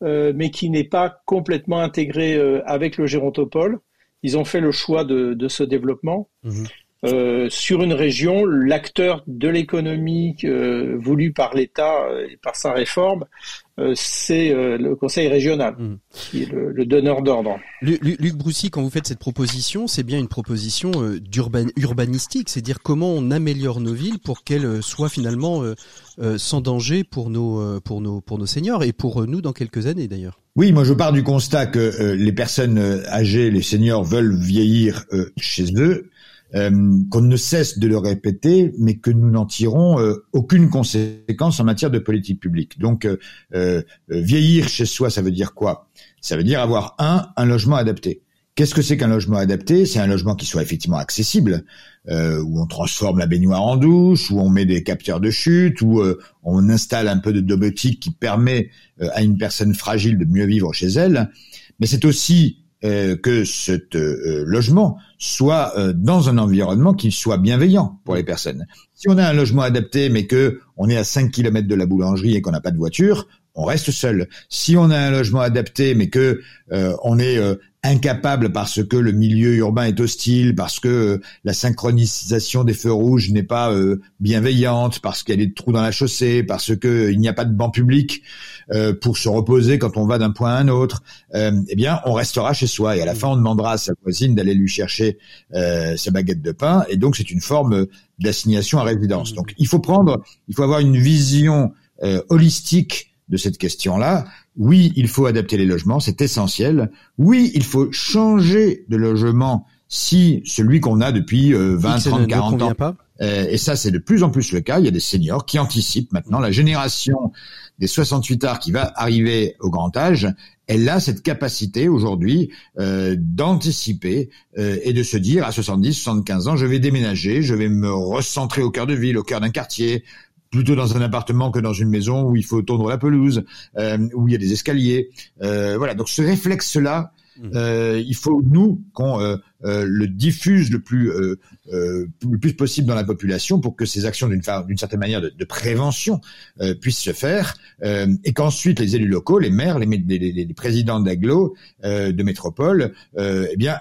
euh, mais qui n'est pas complètement intégré avec le gérontopole. Ils ont fait le choix de, de ce développement. Mhm. Euh, sur une région, l'acteur de l'économie euh, voulu par l'État et par sa réforme, euh, c'est le Conseil régional mhm. qui est le, donneur d'ordre. Luc Broussy, quand vous faites cette proposition, c'est bien une proposition urbanistique, c'est dire comment on améliore nos villes pour qu'elles soient finalement sans danger pour nos pour nos pour nos seniors et pour nous dans quelques années d'ailleurs. Oui, moi je pars du constat que les personnes âgées, les seniors veulent vieillir chez eux euh, qu'on ne cesse de le répéter, mais que nous n'en tirons euh, aucune conséquence en matière de politique publique. Donc, euh, vieillir chez soi, ça veut dire quoi? Ça veut dire avoir un, un logement adapté. Qu'est-ce que c'est qu'un logement adapté? C'est un logement qui soit effectivement accessible, où on transforme la baignoire en douche, où on met des capteurs de chute, où on installe un peu de domotique qui permet à une personne fragile de mieux vivre chez elle. Mais c'est aussi euh, que ce euh, logement soit euh, dans un environnement qui soit bienveillant pour les personnes. Si on a un logement adapté, mais que on est à 5 km de la boulangerie et qu'on n'a pas de voiture, on reste seul. Si on a un logement adapté, mais que on est incapable parce que le milieu urbain est hostile, parce que euh, la synchronisation des feux rouges n'est pas euh, bienveillante, parce qu'il y a des trous dans la chaussée, parce que euh, il n'y a pas de banc public pour se reposer quand on va d'un point à un autre, eh bien, on restera chez soi et à la fin, on demandera à sa voisine d'aller lui chercher sa baguette de pain. Et donc, c'est une forme d'assignation à résidence. Donc, il faut prendre, il faut avoir une vision holistique de cette question-là. Oui, il faut adapter les logements, c'est essentiel. Oui, il faut changer de logement si celui qu'on a depuis 20, 30, 40 ans. Pas. Euh, et ça, c'est de plus en plus le cas. Il y a des seniors qui anticipent maintenant. La génération des 68 arts qui va arriver au grand âge, elle a cette capacité aujourd'hui euh, d'anticiper euh, et de se dire à 70, 75 ans, je vais déménager, je vais me recentrer au cœur de ville, au cœur d'un quartier, plutôt dans un appartement que dans une maison où il faut tondre la pelouse, euh, où il y a des escaliers. Euh, voilà, donc ce réflexe-là, mmh. euh, il faut nous qu'on euh, euh, le diffuse le plus euh, le plus possible dans la population pour que ces actions d'une d'une certaine manière de, de prévention puissent se faire et qu'ensuite les élus locaux, les maires, les, les, les présidents d'agglo, de métropole, eh bien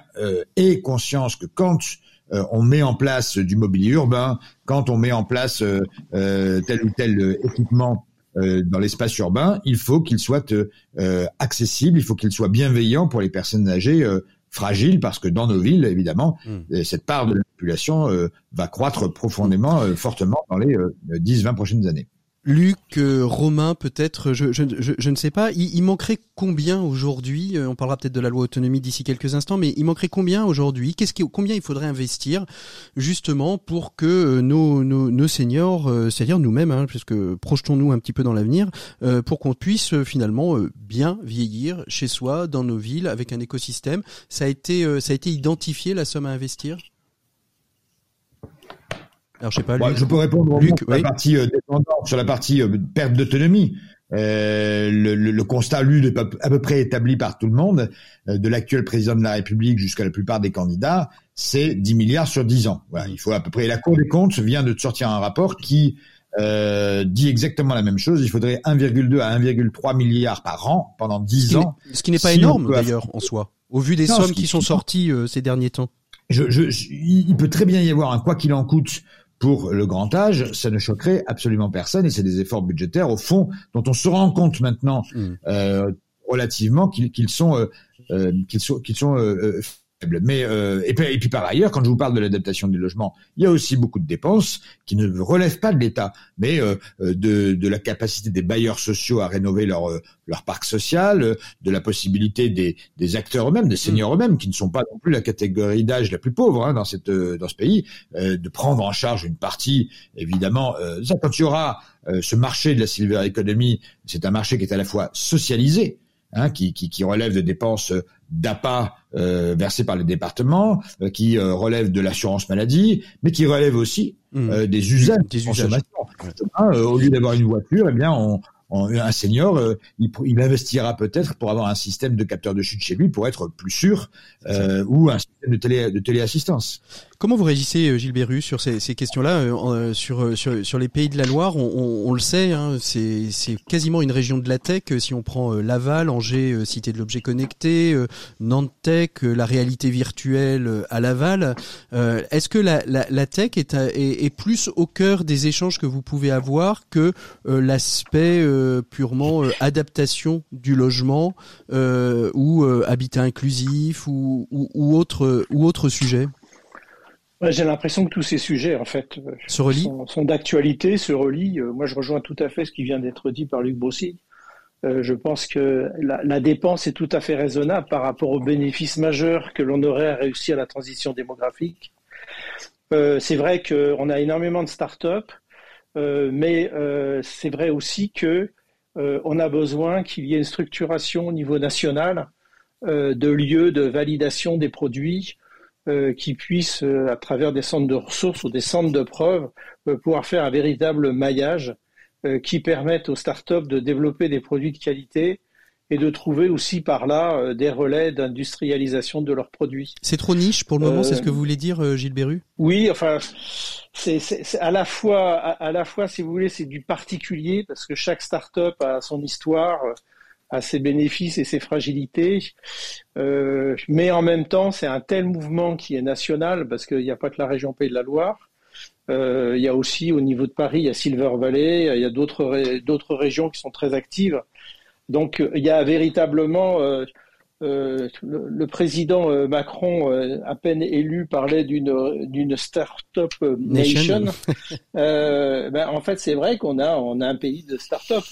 aient conscience que quand euh, on met en place du mobilier urbain, quand on met en place euh, euh, tel ou tel équipement dans l'espace urbain, il faut qu'il soit accessible, il faut qu'il soit bienveillant pour les personnes âgées fragiles, parce que dans nos villes, évidemment, hmm. cette part de la population va croître profondément, fortement dans les 10-20 prochaines années. Luc, euh, Romain, peut-être, je, je, ne sais pas. Il, manquerait combien aujourd'hui euh, On parlera peut-être de la loi autonomie d'ici quelques instants, mais il manquerait combien aujourd'hui? Qu'est-ce qui, combien il faudrait investir justement pour que euh, nos, nos, nos seniors, c'est-à-dire nous-mêmes, hein, puisque projetons-nous un petit peu dans l'avenir, pour qu'on puisse finalement bien vieillir chez soi, dans nos villes, avec un écosystème. Ça a été, ça a été identifié la somme à investir? Alors, je sais pas. je peux répondre Luc, sur, la partie, euh, sur la partie euh, perte d'autonomie. Euh, le, le, constat, lui, est à peu près établi par tout le monde, de l'actuel président de la République jusqu'à la plupart des candidats, c'est 10 milliards sur 10 ans. Voilà, il faut à peu près. La Cour des comptes vient de sortir un rapport qui euh, dit exactement la même chose. Il faudrait 1,2 à 1,3 milliards par an pendant 10 ans. Ce qui n'est pas énorme d'ailleurs en soi, au vu des sommes qui, sont sorties ces derniers temps. Je, je, il peut très bien y avoir un quoi qu'il en coûte pour le grand âge, ça ne choquerait absolument personne et c'est des efforts budgétaires au fond dont on se rend compte maintenant mmh. euh, relativement qu'ils sont euh, euh, qu'ils sont qu'ils sont mais euh, et, puis, et, puis, par ailleurs, quand je vous parle de l'adaptation des logements, il y a aussi beaucoup de dépenses qui ne relèvent pas de l'État, mais euh, euh, de, de, la capacité des bailleurs sociaux à rénover leur leur parc social, de la possibilité des, des acteurs eux-mêmes, des seniors mm. eux-mêmes, qui ne sont pas non plus la catégorie d'âge la plus pauvre hein, dans cette dans ce pays, de prendre en charge une partie. Évidemment, ça quand il y aura ce marché de la silver economy, c'est un marché qui est à la fois socialisé, hein, qui, qui, qui relève de dépenses d'APA euh, versés par les départements, euh, qui euh, relèvent de l'assurance maladie, mais qui relèvent aussi mmh. euh, des usages, des usages. au lieu d'avoir une voiture, eh bien, on, un senior, euh, il, investira peut-être pour avoir un système de capteur de chute chez lui pour être plus sûr, euh, ou un système de, télé, de téléassistance. Comment vous réagissez, euh, Gilles Berru, sur ces, questions-là sur, sur, sur les pays de la Loire? On, le sait, hein, c'est quasiment une région de la tech. Si on prend Laval, Angers, Cité de l'objet connecté, Nantes Tech, la réalité virtuelle à Laval, est-ce que la, la, tech est, plus au cœur des échanges que vous pouvez avoir que l'aspect euh, purement euh, adaptation du logement euh, ou habitat inclusif ou, ou, autre ou autre sujet? J'ai l'impression que tous ces sujets, en fait, se sont, d'actualité, se relient. Moi, je rejoins tout à fait ce qui vient d'être dit par Luc Bossy. je pense que la, dépense est tout à fait raisonnable par rapport aux bénéfices majeurs que l'on aurait à réussir la transition démographique. c'est vrai qu'on a énormément de start-up euh, mais euh, c'est vrai aussi que euh, on a besoin qu'il y ait une structuration au niveau national de lieux de validation des produits qui puissent, à travers des centres de ressources ou des centres de preuves, pouvoir faire un véritable maillage qui permette aux startups de développer des produits de qualité et de trouver aussi par là euh, des relais d'industrialisation de leurs produits. C'est trop niche pour le moment, c'est ce que vous voulez dire, euh, Gilles Berru Oui, enfin, c'est à la fois, à, la fois, si vous voulez, c'est du particulier parce que chaque start-up a son histoire, a ses bénéfices et ses fragilités, euh, mais en même temps, c'est un tel mouvement qui est national parce qu'il n'y a pas que la région Pays de la Loire. Euh, il y a aussi au niveau de Paris, il y a Silver Valley, il y a d'autres régions qui sont très actives. Donc euh, il y a véritablement euh, euh, le, président Macron, à peine élu, parlait d'une d'une start-up nation. ben, en fait, c'est vrai qu'on a on a un pays de start-up.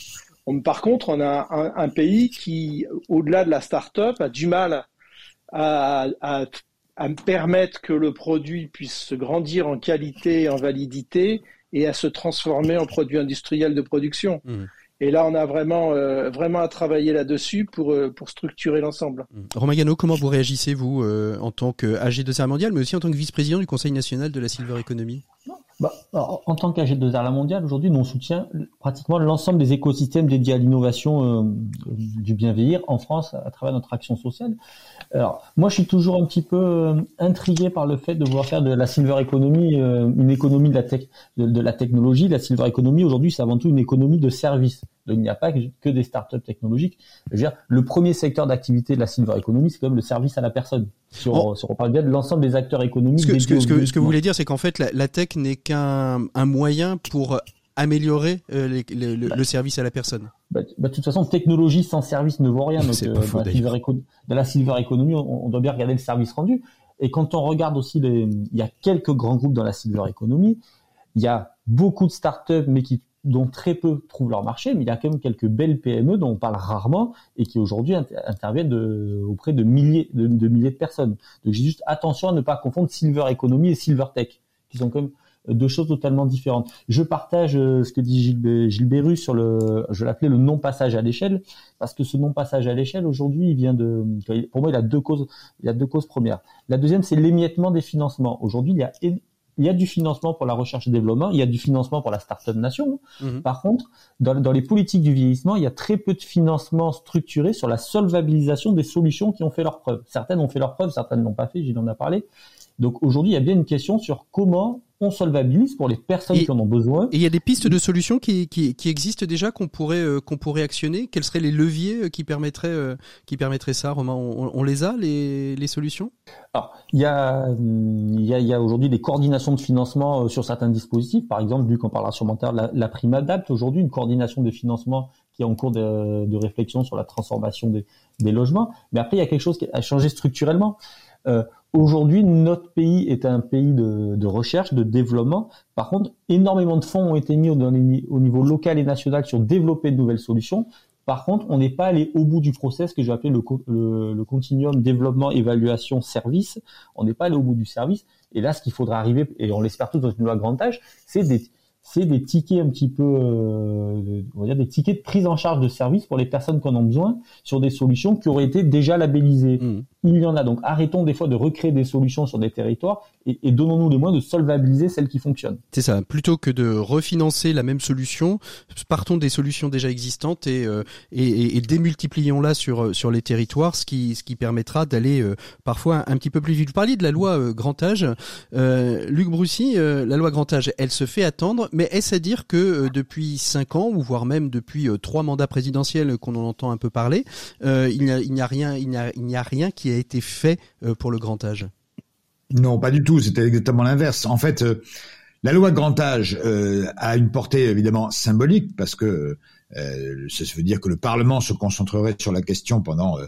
Par contre, on a un, pays qui, au-delà de la start-up, a du mal à, à, à, permettre que le produit puisse se grandir en qualité, en validité, et à se transformer en produit industriel de production. Mmh. Et là, on a vraiment, euh, vraiment à travailler là-dessus pour, euh, pour structurer l'ensemble. Mmh. Romain Gano, comment vous réagissez, vous, euh, en tant qu'AG de Serre mondial, mais aussi en tant que vice-président du Conseil national de la Silver Economy? Bah, en tant qu'AG de la mondiale, aujourd'hui, nous on soutient pratiquement l'ensemble des écosystèmes dédiés à l'innovation du bien vieillir en France à travers notre action sociale. Alors, moi, je suis toujours un petit peu intrigué par le fait de vouloir faire de la silver economy une économie de la, technologie. La silver economy, aujourd'hui, c'est avant tout une économie de service. Il n'y a pas que des startups technologiques. Je veux dire, le premier secteur d'activité de la silver economy, c'est quand même le service à la personne. Si on, parle bien de l'ensemble des acteurs économiques. Ce que, ce que, vous voulez dire, c'est qu'en fait, la, tech n'est qu'un un moyen pour améliorer euh, bah. le, service à la personne. Bah, bah, de toute façon, technologie sans service ne vaut rien. Donc, euh, dans, la silver dans, la silver economy, on, on, doit bien regarder le service rendu. Et quand on regarde aussi, les, il y a quelques grands groupes dans la silver economy. Il y a beaucoup de startups, mais qui dont très peu trouvent leur marché, mais il y a quand même quelques belles PME dont on parle rarement et qui aujourd'hui interviennent de, auprès de milliers de, milliers de personnes. Donc j'ai juste attention à ne pas confondre silver economy et silver tech, qui sont quand même deux choses totalement différentes. Je partage euh, ce que dit Gilles, Gilles sur le, je l'appelais le non passage à l'échelle, parce que ce non passage à l'échelle aujourd'hui, il vient de, pour moi, il a deux causes, il a deux causes premières. La deuxième, c'est l'émiettement des financements. Aujourd'hui, il y a il y a du financement pour la recherche et développement, il y a du financement pour la start-up nation. Mhm. Par contre, dans, dans, les politiques du vieillissement, il y a très peu de financement structuré sur la solvabilisation des solutions qui ont fait leurs preuves. Certaines ont fait leurs preuves, certaines n'ont pas fait, Gilles en a parlé. Donc aujourd'hui, il y a bien une question sur comment on solvabilise pour les personnes qui en ont besoin. Et il y a des pistes de solutions qui, qui, qui existent déjà qu'on pourrait euh, qu'on pourrait actionner. Quels seraient les leviers euh, qui permettraient euh, qui permettraient ça, Romain? On, on, les a les, les solutions? Alors il y a il y a, y a aujourd'hui des coordinations de financement sur certains dispositifs. Par exemple, vu qu'on parlera sûrement la, la prime adapte aujourd'hui une coordination de financement qui est en cours de, de réflexion sur la transformation des, des logements. Mais après il y a quelque chose qui a changé structurellement. Euh, Aujourd'hui, notre pays est un pays de, de, recherche, de développement. Par contre, énormément de fonds ont été mis au, au, niveau local et national sur développer de nouvelles solutions. Par contre, on n'est pas allé au bout du process que j'ai appelé le, le, le, continuum développement, évaluation, service. On n'est pas allé au bout du service. Et là, ce qu'il faudra arriver, et on l'espère tous dans une loi grand âge, c'est des, des tickets un petit peu, euh, on va dire des tickets de prise en charge de service pour les personnes qui en ont besoin sur des solutions qui auraient été déjà labellisées. Mmh. Il y en a donc. Arrêtons des fois de recréer des solutions sur des territoires et, et donnons-nous les moyens de solvabiliser celles qui fonctionnent. C'est ça. Plutôt que de refinancer la même solution, partons des solutions déjà existantes et, euh, et, et démultiplions-la sur sur les territoires, ce qui ce qui permettra d'aller euh, parfois un, petit peu plus vite. Vous parliez de la loi euh, grand âge, Luc Broussy. la loi grand âge, elle se fait attendre mais est-ce à dire que euh, depuis cinq ans, ou voire même depuis euh, trois mandats présidentiels qu'on en entend un peu parler, euh, il n'y a, rien, il n'y a, rien qui a été fait pour le grand âge? Non, pas du tout. C'était exactement l'inverse. En fait, la loi grand âge a une portée évidemment symbolique parce que ça veut dire que le Parlement se concentrerait sur la question pendant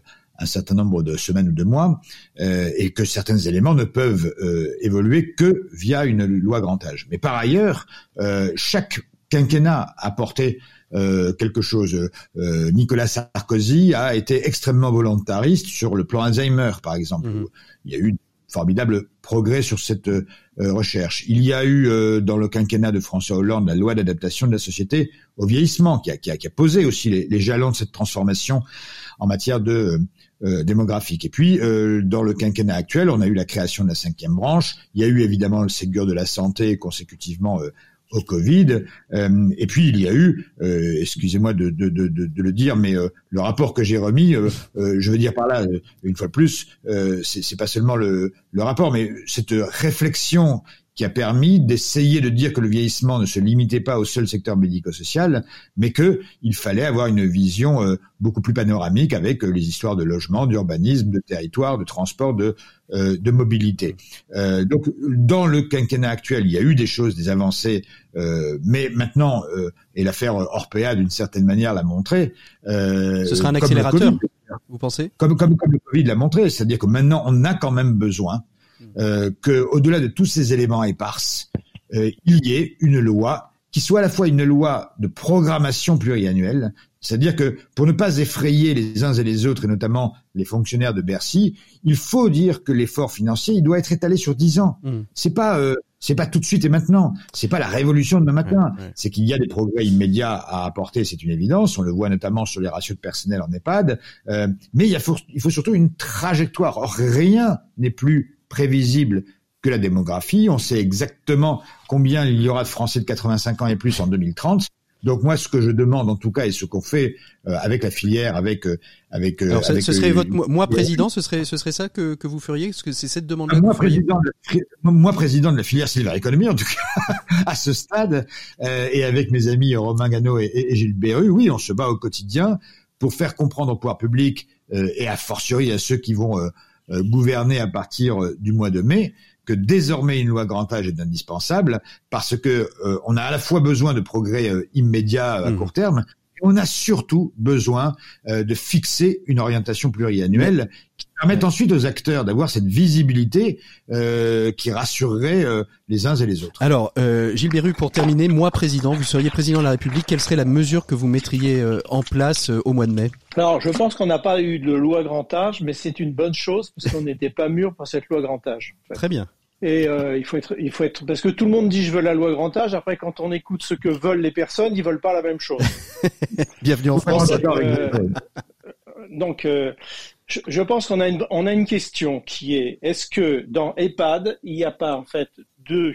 un certain nombre de semaines ou de mois, euh, et que certains éléments ne peuvent euh, évoluer que via une loi grand âge. Mais par ailleurs, euh, chaque quinquennat a porté quelque chose. Nicolas Sarkozy a été extrêmement volontariste sur le plan Alzheimer, par exemple. Mmh. Il y a eu formidable progrès sur cette recherche. Il y a eu dans le quinquennat de François Hollande la loi d'adaptation de la société au vieillissement qui a, qui a, qui a posé aussi les, les, jalons de cette transformation en matière de euh, démographique. Et puis, euh, dans le quinquennat actuel, on a eu la création de la cinquième branche. Il y a eu évidemment le Ségur de la santé consécutivement euh, au Covid. et puis il y a eu, excusez-moi de, de, de, de, le dire, mais le rapport que j'ai remis, je veux dire par là, une fois de plus, c'est pas seulement le, le rapport, mais cette réflexion qui a permis d'essayer de dire que le vieillissement ne se limitait pas au seul secteur médico-social, mais que il fallait avoir une vision euh, beaucoup plus panoramique avec euh, les histoires de logement, d'urbanisme, de territoire, de transport, de, euh, de mobilité. donc, dans le quinquennat actuel, il y a eu des choses, des avancées, mais maintenant, et l'affaire Orpea d'une certaine manière l'a montré. Ce sera un accélérateur, vous pensez? Comme, comme, comme le Covid l'a montré, c'est-à-dire que maintenant, on a quand même besoin euh, que au-delà de tous ces éléments éparses, euh, il y ait une loi qui soit à la fois une loi de programmation pluriannuelle, c'est-à-dire que pour ne pas effrayer les uns et les autres, et notamment les fonctionnaires de Bercy, il faut dire que l'effort financier il doit être étalé sur dix ans. Mmh. C'est pas euh, c'est pas tout de suite et maintenant. C'est pas la révolution de demain matin. C'est qu'il y a des progrès immédiats à apporter, c'est une évidence. On le voit notamment sur les ratios de personnel en EHPAD. Euh, mais il, y a, il faut surtout une trajectoire. Or, rien n'est plus prévisible que la démographie. On sait exactement combien il y aura de Français de 85 ans et plus en 2030. Donc moi, ce que je demande en tout cas, et ce qu'on fait euh, avec la filière, avec euh, avec. Euh, Alors, ce serait votre moi président, ce serait ce serait ça que, que vous feriez, parce que c'est cette demande-là. Moi président, de la, moi président de la filière Silver Economy, en tout cas à ce stade, et avec mes amis Romain Gano et, et, Gilles Berru, oui, on se bat au quotidien pour faire comprendre au pouvoir public et à fortiori à ceux qui vont euh, gouverner à partir euh, du mois de mai que désormais une loi grand âge est indispensable parce que euh, on a à la fois besoin de progrès immédiats à mmh. court terme on a surtout besoin euh, de fixer une orientation pluriannuelle qui permette ensuite aux acteurs d'avoir cette visibilité euh, qui rassurerait euh, les uns et les autres. Alors, Gilles Berru, pour terminer, moi président, vous seriez président de la République, quelle serait la mesure que vous mettriez en place au mois de mai? Alors, je pense qu'on n'a pas eu de loi grand âge, mais c'est une bonne chose parce qu'on n'était pas mûr pour cette loi grand âge. Très bien. Et euh, il faut être, il faut être, parce que tout le monde dit je veux la loi grand âge. Après, quand on écoute ce que veulent les personnes, ils veulent pas la même chose. Bienvenue en France. Euh, donc, euh, je, je, pense qu'on a une, on a une question qui est est-ce que dans EHPAD il n'y a pas en fait deux,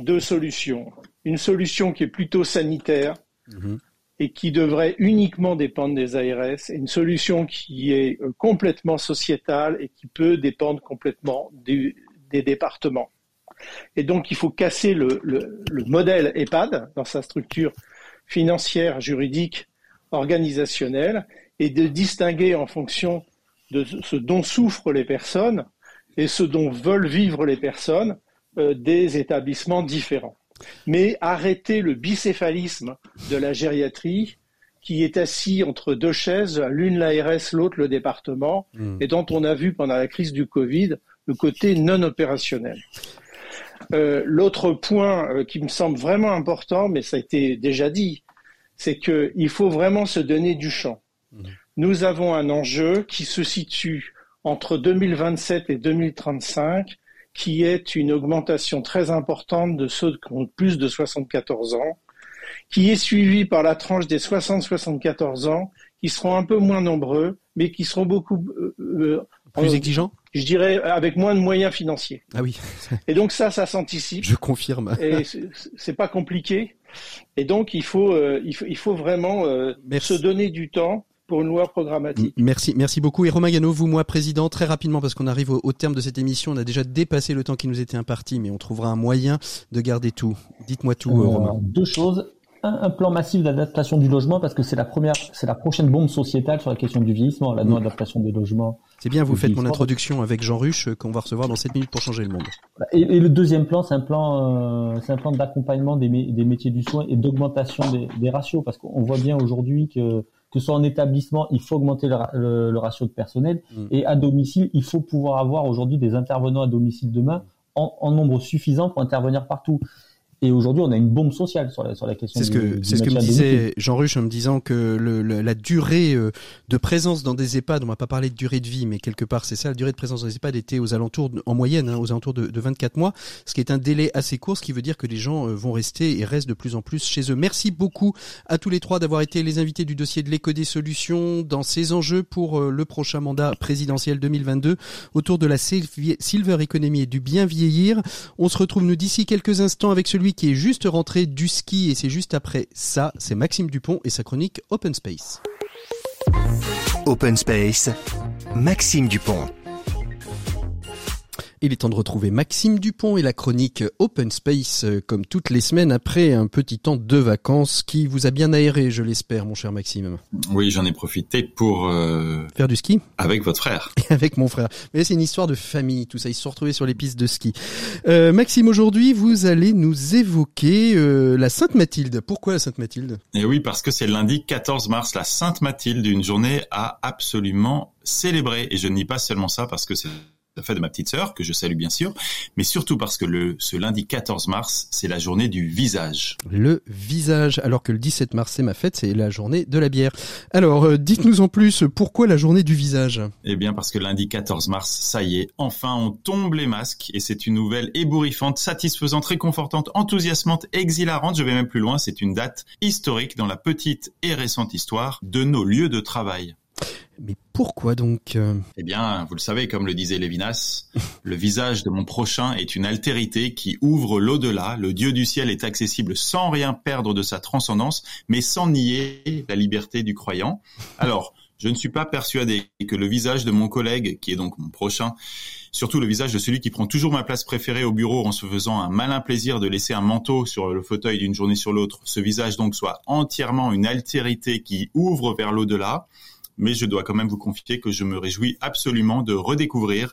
deux solutions? Une solution qui est plutôt sanitaire. Mhm. et qui devrait uniquement dépendre des ARS, et une solution qui est complètement sociétale et qui peut dépendre complètement du, des départements. Et donc, il faut casser le, modèle EHPAD dans sa structure financière, juridique, organisationnelle, et de distinguer en fonction de ce dont souffrent les personnes et ce dont veulent vivre les personnes euh, des établissements différents. Mais arrêter le bicéphalisme de la gériatrie qui est assis entre deux chaises, l'une l'ARS, l'autre le département, mmh. et dont on a vu pendant la crise du Covid le côté non opérationnel. Euh, l'autre point euh, qui me semble vraiment important, mais ça a été déjà dit, c'est qu'il faut vraiment se donner du champ. Mmh. Nous avons un enjeu qui se situe entre 2027 et 2035, qui est une augmentation très importante de ceux qui ont plus de 74 ans, qui est suivi par la tranche des 60-74 ans, qui seront un peu moins nombreux, mais qui seront beaucoup euh, plus exigeants? Je dirais avec moins de moyens financiers. Ah oui. et donc ça, ça s'anticipe. Je confirme. et c'est pas compliqué. Et donc il faut, euh, il faut, il faut vraiment euh, se donner du temps pour une loi programmatique. Merci, merci beaucoup. Et Romain Gano, vous, moi, président, très rapidement, parce qu'on arrive au, terme de cette émission, on a déjà dépassé le temps qui nous était imparti, mais on trouvera un moyen de garder tout. Dites-moi tout, euh, Romain. Deux choses. Un, un plan massif d'adaptation du logement, parce que c'est la première, c'est la prochaine bombe sociétale sur la question du vieillissement, la non-adaptation des logements c'est bien, vous faites mon introduction avec Jean Ruche euh, qu'on va recevoir dans 7 minutes pour changer le monde. Et, le deuxième plan, c'est un plan, euh, c'est un plan d'accompagnement des, des, métiers du soin et d'augmentation des, des, ratios, parce qu'on voit bien aujourd'hui que que ce soit en établissement, il faut augmenter le, le, ratio de personnel, mm. et à domicile, il faut pouvoir avoir aujourd'hui des intervenants à domicile demain en, en nombre suffisant pour intervenir partout. Et aujourd'hui, on a une bombe sociale sur la, sur la question. C'est ce que c'est ce que me disait Jean Ruche en me disant que le, la durée euh, de présence dans des EHPAD, on va pas parler de durée de vie, mais quelque part c'est ça, la durée de présence dans des EHPAD était aux alentours, en moyenne, hein, aux alentours de, de, 24 mois, ce qui est un délai assez court, ce qui veut dire que les gens euh, vont rester et restent de plus en plus chez eux. Merci beaucoup à tous les trois d'avoir été les invités du dossier de l'éco des solutions dans ces enjeux pour euh, le prochain mandat présidentiel 2022 autour de la silver economy et du bien vieillir. On se retrouve nous d'ici quelques instants avec celui qui est juste rentré du ski et c'est juste après ça, c'est Maxime Dupont et sa chronique Open Space. Open Space, Maxime Dupont. Il est temps de retrouver Maxime Dupont et la chronique Open Space, euh, comme toutes les semaines après un petit temps de vacances qui vous a bien aéré, je l'espère, mon cher Maxime. Oui, j'en ai profité pour... Euh, Faire du ski Avec votre frère. Et avec mon frère. Mais c'est une histoire de famille, tout ça. Ils se sont retrouvés sur les pistes de ski. Euh, Maxime, aujourd'hui, vous allez nous évoquer la Sainte-Mathilde. Pourquoi la Sainte-Mathilde? Et oui, parce que c'est lundi 14 mars, la Sainte-Mathilde, une journée à absolument célébrer. Et je ne dis pas seulement ça parce que c'est la fête de ma petite sœur, que je salue bien sûr, mais surtout parce que le, ce lundi 14 mars, c'est la journée du visage. Le visage, alors que le 17 mars, c'est ma fête, c'est la journée de la bière. Alors, euh, dites-nous en plus, pourquoi la journée du visage? Eh bien, parce que lundi 14 mars, ça y est, enfin, on tombe les masques, et c'est une nouvelle ébouriffante, satisfaisante, réconfortante, enthousiasmante, exhilarante, je vais même plus loin, c'est une date historique dans la petite et récente histoire de nos lieux de travail. Mais pourquoi donc euh Eh bien, vous le savez, comme le disait Lévinas, le visage de mon prochain est une altérité qui ouvre l'au-delà. Le Dieu du ciel est accessible sans rien perdre de sa transcendance, mais sans nier la liberté du croyant. Alors, je ne suis pas persuadé que le visage de mon collègue, qui est donc mon prochain, surtout le visage de celui qui prend toujours ma place préférée au bureau en se faisant un malin plaisir de laisser un manteau sur le fauteuil d'une journée sur l'autre, ce visage donc soit entièrement une altérité qui ouvre vers l'au-delà mais je dois quand même vous confier que je me réjouis absolument de redécouvrir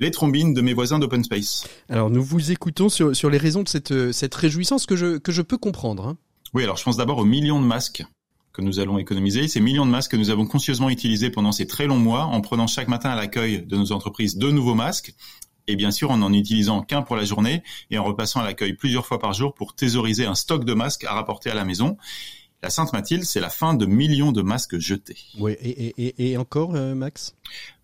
les trombines de mes voisins d'Open Space. Alors nous vous écoutons sur, sur les raisons de cette, cette réjouissance que je, que je peux comprendre. Hein. Oui, alors je pense d'abord aux millions de masques que nous allons économiser. Ces millions de masques que nous avons conscieusement utilisés pendant ces très longs mois en prenant chaque matin à l'accueil de nos entreprises deux nouveaux masques et bien sûr en en utilisant qu'un pour la journée et en repassant à l'accueil plusieurs fois par jour pour thésauriser un stock de masques à rapporter à la maison. La Sainte Mathilde, c'est la fin de millions de masques jetés. Oui, et, et, et encore, euh, Max?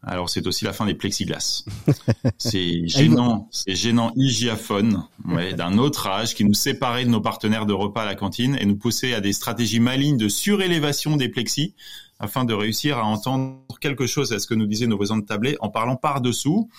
Alors c'est aussi la fin des plexiglas. c'est gênant, c'est gênant hygiaphone, ouais, d'un autre âge qui nous séparait de nos partenaires de repas à la cantine et nous poussait à des stratégies malignes de surélévation des plexis afin de réussir à entendre quelque chose à ce que nous disaient nos voisins de tablé en parlant par-dessous.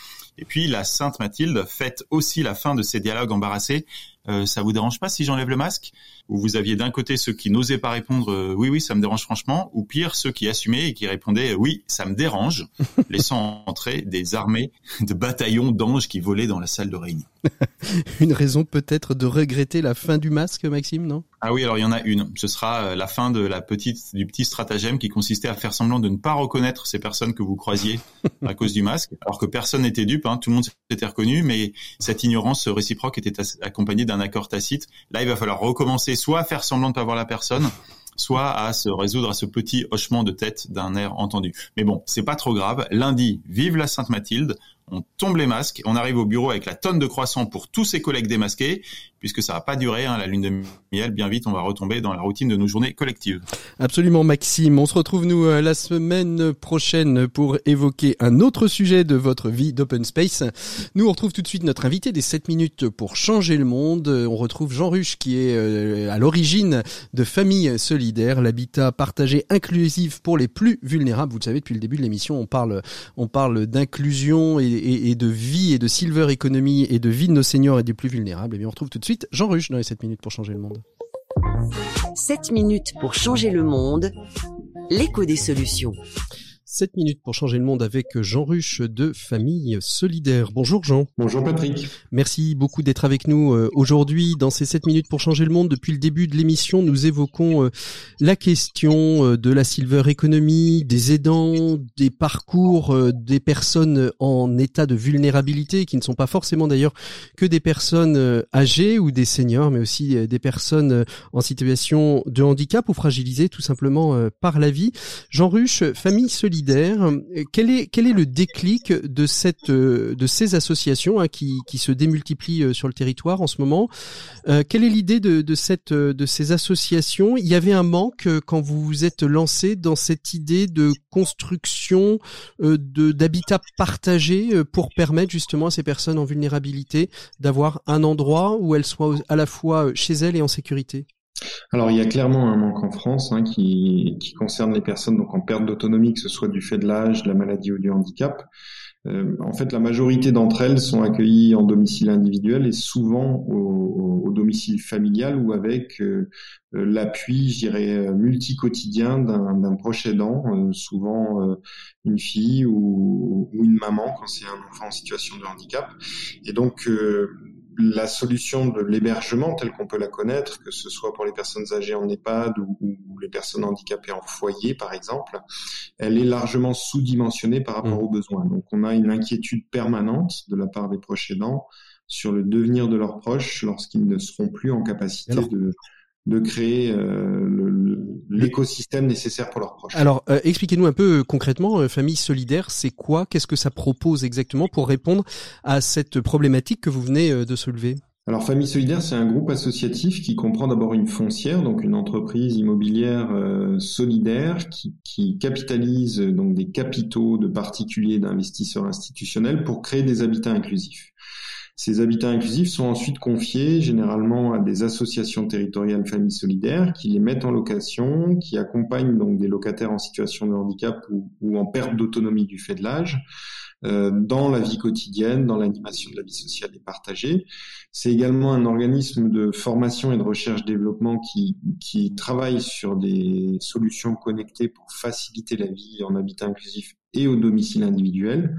Et puis la Sainte Mathilde fête aussi la fin de ces dialogues embarrassés. Euh, ça vous dérange pas si j'enlève le masque? Ou vous aviez d'un côté ceux qui n'osaient pas répondre euh, oui oui ça me dérange franchement, ou pire ceux qui assumaient et qui répondaient oui ça me dérange, laissant entrer des armées de bataillons d'anges qui volaient dans la salle de réunion. une raison peut-être de regretter la fin du masque, Maxime, non? Ah oui, alors il y en a une. Ce sera euh, la fin de la petite du petit stratagème qui consistait à faire semblant de ne pas reconnaître ces personnes que vous croisiez à cause du masque, alors que personne n'était dupe, hein, tout le monde s'était reconnu, mais cette ignorance réciproque était accompagnée d'un accord tacite. Là, il va falloir recommencer soit à faire semblant de pas voir la personne, soit à se résoudre à ce petit hochement de tête d'un air entendu. Mais bon, c'est pas trop grave. Lundi, vive la Sainte Mathilde on tombe les masques, on arrive au bureau avec la tonne de croissants pour tous ses collègues démasqués, puisque ça va pas durer, hein, la lune de miel, bien vite on va retomber dans la routine de nos journées collectives. Absolument Maxime, on se retrouve nous euh, la semaine prochaine pour évoquer un autre sujet de votre vie d'open space. Nous on retrouve tout de suite notre invité des 7 minutes pour changer le monde. On retrouve Jean Ruche qui est euh, à l'origine de Famille Solidaire, l'habitat partagé inclusif pour les plus vulnérables. Vous le savez depuis le début de l'émission, on parle on parle d'inclusion et et, de vie et de silver economy et de vie de nos seniors et des plus vulnérables, et eh bien on retrouve tout de suite Jean Ruche dans les 7 minutes pour changer le monde. 7 minutes pour changer le monde, l'écho des solutions. 7 minutes pour changer le monde avec Jean Ruche de Famille Solidaire. Bonjour Jean. Bonjour Patrick. Merci beaucoup d'être avec nous euh, aujourd'hui dans ces 7 minutes pour changer le monde. Depuis le début de l'émission, nous évoquons euh, la question euh, de la silver economy, des aidants, des parcours des personnes en état de vulnérabilité qui ne sont pas forcément d'ailleurs que des personnes âgées ou des seniors mais aussi des personnes en situation de handicap ou fragilisées tout simplement par la vie. Jean Ruche, Famille Solidaire quel est quel est le déclic de euh, ces associations hein, qui, se démultiplient euh, sur le territoire en ce moment? Euh, Quelle est l'idée de, ces associations? Il y avait un manque quand vous vous êtes lancé dans cette idée de construction de d'habitat partagé pour permettre justement à ces personnes en vulnérabilité d'avoir un endroit où elles soient à la fois chez elles et en sécurité? Alors il y a clairement un manque en France hein, qui, qui, concerne les personnes donc en perte d'autonomie, que ce soit du fait de l'âge, de la maladie ou du handicap. Euh, en fait, la majorité d'entre elles sont accueillies en domicile individuel et souvent au, au, domicile familial ou avec euh, euh l'appui, je dirais, euh, multi-quotidien d'un proche aidant, souvent une fille ou, ou, une maman quand c'est un enfant en situation de handicap. Et donc la solution de l'hébergement telle qu'on peut la connaître, que ce soit pour les personnes âgées en EHPAD ou, les personnes handicapées en foyer, par exemple, elle est largement sous-dimensionnée par rapport mmh. aux besoins. Donc on a une inquiétude permanente de la part des proches aidants sur le devenir de leurs proches lorsqu'ils ne seront plus en capacité de de créer euh, l'écosystème nécessaire pour leurs proches. Alors, euh, expliquez-nous un peu euh, concrètement, Famille Solidaire, c'est quoi? Qu'est-ce que ça propose exactement pour répondre à cette problématique que vous venez de soulever? Alors Famille Solidaire, c'est un groupe associatif qui comprend d'abord une foncière, donc une entreprise immobilière solidaire qui, qui, capitalise donc des capitaux de particuliers d'investisseurs institutionnels pour créer des habitats inclusifs. Ces habitats inclusifs sont ensuite confiés généralement à des associations territoriales familles solidaires qui les mettent en location, qui accompagnent donc des locataires en situation de handicap ou, en perte d'autonomie du fait de l'âge euh, dans la vie quotidienne, dans l'animation de la vie sociale et partagée. C'est également un organisme de formation et de recherche-développement qui, qui travaille sur des solutions connectées pour faciliter la vie en habitat inclusif et au domicile individuel.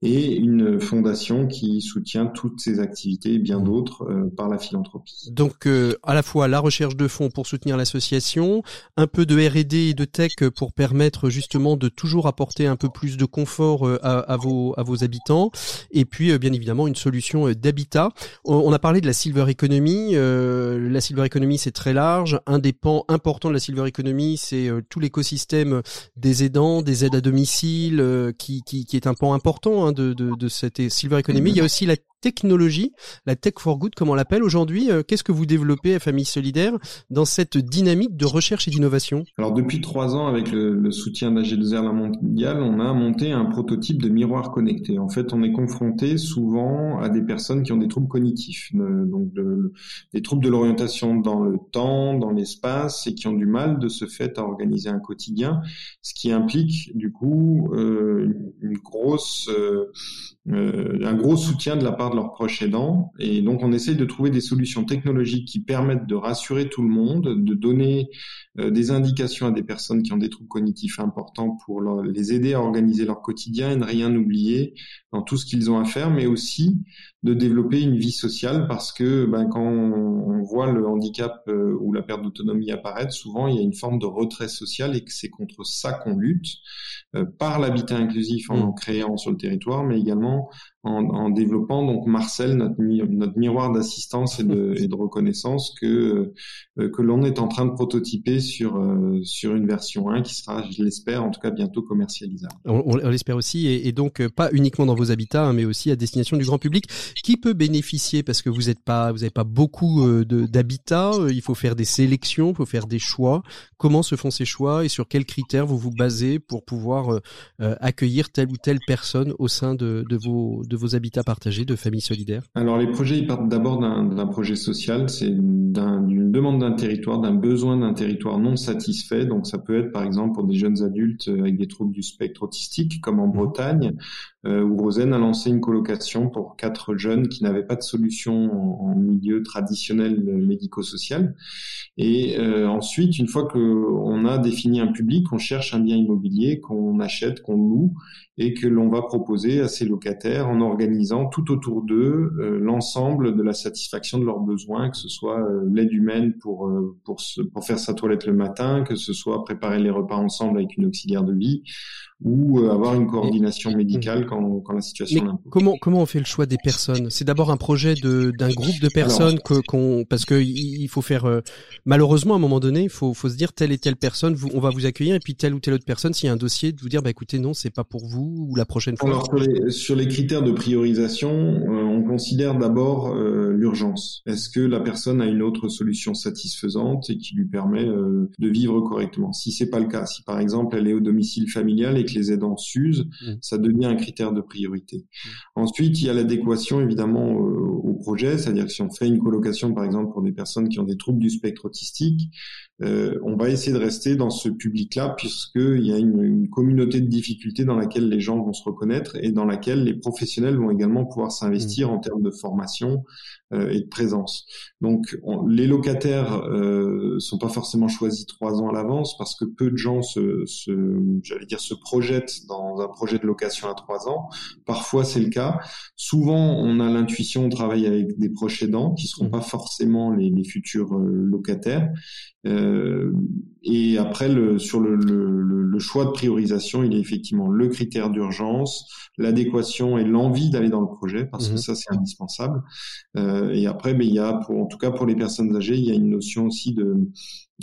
Et une fondation qui soutient toutes ces activités et bien d'autres par la philanthropie. Donc à la fois la recherche de fonds pour soutenir l'association, un peu de R&D et de tech pour permettre justement de toujours apporter un peu plus de confort à, à vos à vos habitants, et puis bien évidemment une solution d'habitat. On a parlé de la silver economy. la silver economy c'est très large. Un des pans importants de la silver economy c'est tout l'écosystème des aidants, des aides à domicile, qui, qui, qui est un pan important hein, de, de, de cette silver economy. Il y a aussi la technologie, la tech for good comme on l'appelle aujourd'hui. Euh, qu'est-ce que vous développez à Famille Solidaire dans cette dynamique de recherche et d'innovation? Alors depuis trois ans, avec le, soutien d'AG2R La Mondiale, on a monté un prototype de miroir connecté. En fait, on est confronté souvent à des personnes qui ont des troubles cognitifs, donc des troubles de l'orientation dans le temps, dans l'espace, et qui ont du mal de ce fait à organiser un quotidien, ce qui implique du coup euh, grosse, euh, un gros soutien de la part de leurs proches aidants. Et donc, on essaye de trouver des solutions technologiques qui permettent de rassurer tout le monde, de donner euh, des indications à des personnes qui ont des troubles cognitifs importants pour les aider à organiser leur quotidien et ne rien oublier dans tout ce qu'ils ont à faire, mais aussi de développer une vie sociale parce que ben, quand on, voit le handicap euh, ou la perte d'autonomie apparaître, souvent il y a une forme de retrait social et que c'est contre ça qu'on lutte euh, par l'habitat inclusif en mmh. en créant sur le territoire, mais également en, en développant donc Marcel, notre, notre miroir d'assistance et de, et de, reconnaissance que euh, que l'on est en train de prototyper sur sur une version 1 qui sera, je l'espère, en tout cas bientôt commercialisable. On, on l'espère aussi et, donc pas uniquement dans vos habitats, hein, mais aussi à destination du grand public. Qui peut bénéficier parce que vous n'êtes pas, vous n'avez pas beaucoup euh, d'habitats. Euh, il faut faire des sélections, il faut faire des choix. Comment se font ces choix et sur quels critères vous vous basez pour pouvoir euh, accueillir telle ou telle personne au sein de, de vos de vos habitats partagés, de familles solidaires Alors les projets, ils partent d'abord d'un projet social. C'est d'une demande d'un territoire, d'un besoin d'un territoire non satisfait. Donc ça peut être par exemple pour des jeunes adultes avec des troubles du spectre autistique, comme en mmh. Bretagne, où Rosen a lancé une colocation pour quatre jeunes qui n'avaient pas de solution en, milieu traditionnel médico-social. Et euh, ensuite, une fois qu'on a défini un public, on cherche un bien immobilier qu'on achète, qu'on loue et que l'on va proposer à ces locataires en organisant tout autour d'eux euh, l'ensemble de la satisfaction de leurs besoins, que ce soit euh, l'aide humaine pour pour, se, pour faire sa toilette le matin, que ce soit préparer les repas ensemble avec une auxiliaire de vie, ou euh, avoir une coordination médicale quand, quand la situation Mais comment comment on fait le choix des personnes? C'est d'abord un projet de d'un groupe de personnes que qu'on parce que il faut faire euh, malheureusement à un moment donné il faut faut se dire telle et telle personne vous, on va vous accueillir et puis telle ou telle autre personne s'il y a un dossier de vous dire bah écoutez non c'est pas pour vous ou la prochaine fois. Alors sur les, sur les critères de priorisation euh, on considère d'abord l'urgence. Est-ce que la personne a une autre solution satisfaisante et qui lui permet de vivre correctement? Si c'est pas le cas, si par exemple elle est au domicile familial et les aidants s'usent, mmh. ça devient un critère de priorité. Mmh. Ensuite, il y a l'adéquation évidemment au projet, c'est-à-dire que si on fait une colocation par exemple pour des personnes qui ont des troubles du spectre autistique, euh, on va essayer de rester dans ce public-là puisqu'il y a une, une, communauté de difficultés dans laquelle les gens vont se reconnaître et dans laquelle les professionnels vont également pouvoir s'investir mmh. en termes de formation euh, et de présence. Donc les locataires euh, sont pas forcément choisis trois ans à l'avance parce que peu de gens se, se j'allais dire, se projettent dans un projet de location à trois ans. Parfois c'est le cas. Souvent on a l'intuition de travailler avec des proches aidants qui seront mmh. pas forcément les, les futurs euh, locataires euh, et après, le, sur le, le, le, choix de priorisation, il est effectivement le critère d'urgence, l'adéquation et l'envie d'aller dans le projet, parce que mhm. ça, c'est indispensable. Euh, et après, mais il y a, pour, en tout cas pour les personnes âgées, il y a une notion aussi de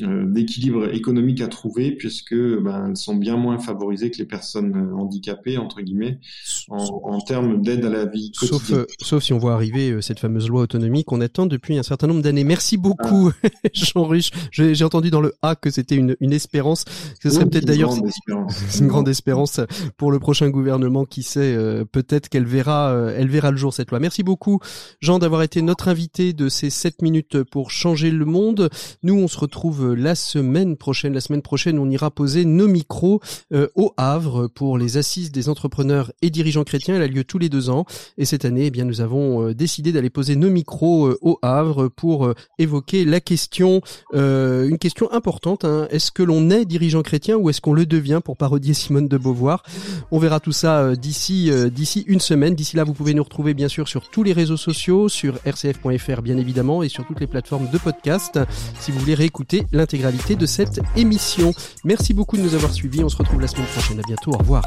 euh, d'équilibre économique à trouver puisque ben, elles sont bien moins favorisées que les personnes handicapées entre guillemets en, en termes d'aide à la vie quotidienne. Sauf, euh, sauf si on voit arriver cette fameuse loi autonomie qu'on attend depuis un certain nombre d'années. Merci beaucoup ah. Jean Ruche. J'ai entendu dans le A que c'était une, une espérance. Ce serait peut-être d'ailleurs une grande espérance pour le prochain gouvernement qui sait peut-être qu'elle verra elle verra le jour cette loi. Merci beaucoup Jean d'avoir été notre invité de ces 7 minutes pour changer le monde. Nous on se retrouve la semaine prochaine. La semaine prochaine, on ira poser nos micros euh, au Havre pour les assises des entrepreneurs et dirigeants chrétiens. Elle a lieu tous les deux ans. Et cette année, eh bien, nous avons euh, décidé d'aller poser nos micros euh, au Havre pour évoquer la question, une question importante, hein, Est-ce que l'on est dirigeant chrétien ou est-ce qu'on le devient pour parodier Simone de Beauvoir? On verra tout ça euh, d'ici euh, d'ici une semaine. D'ici là, vous pouvez nous retrouver bien sûr sur tous les réseaux sociaux, sur rcf.fr bien évidemment et sur toutes les plateformes de podcast si vous voulez réécouter l'intégralité de cette émission. Merci beaucoup de nous avoir suivis. On se retrouve la semaine prochaine. À bientôt. Au revoir.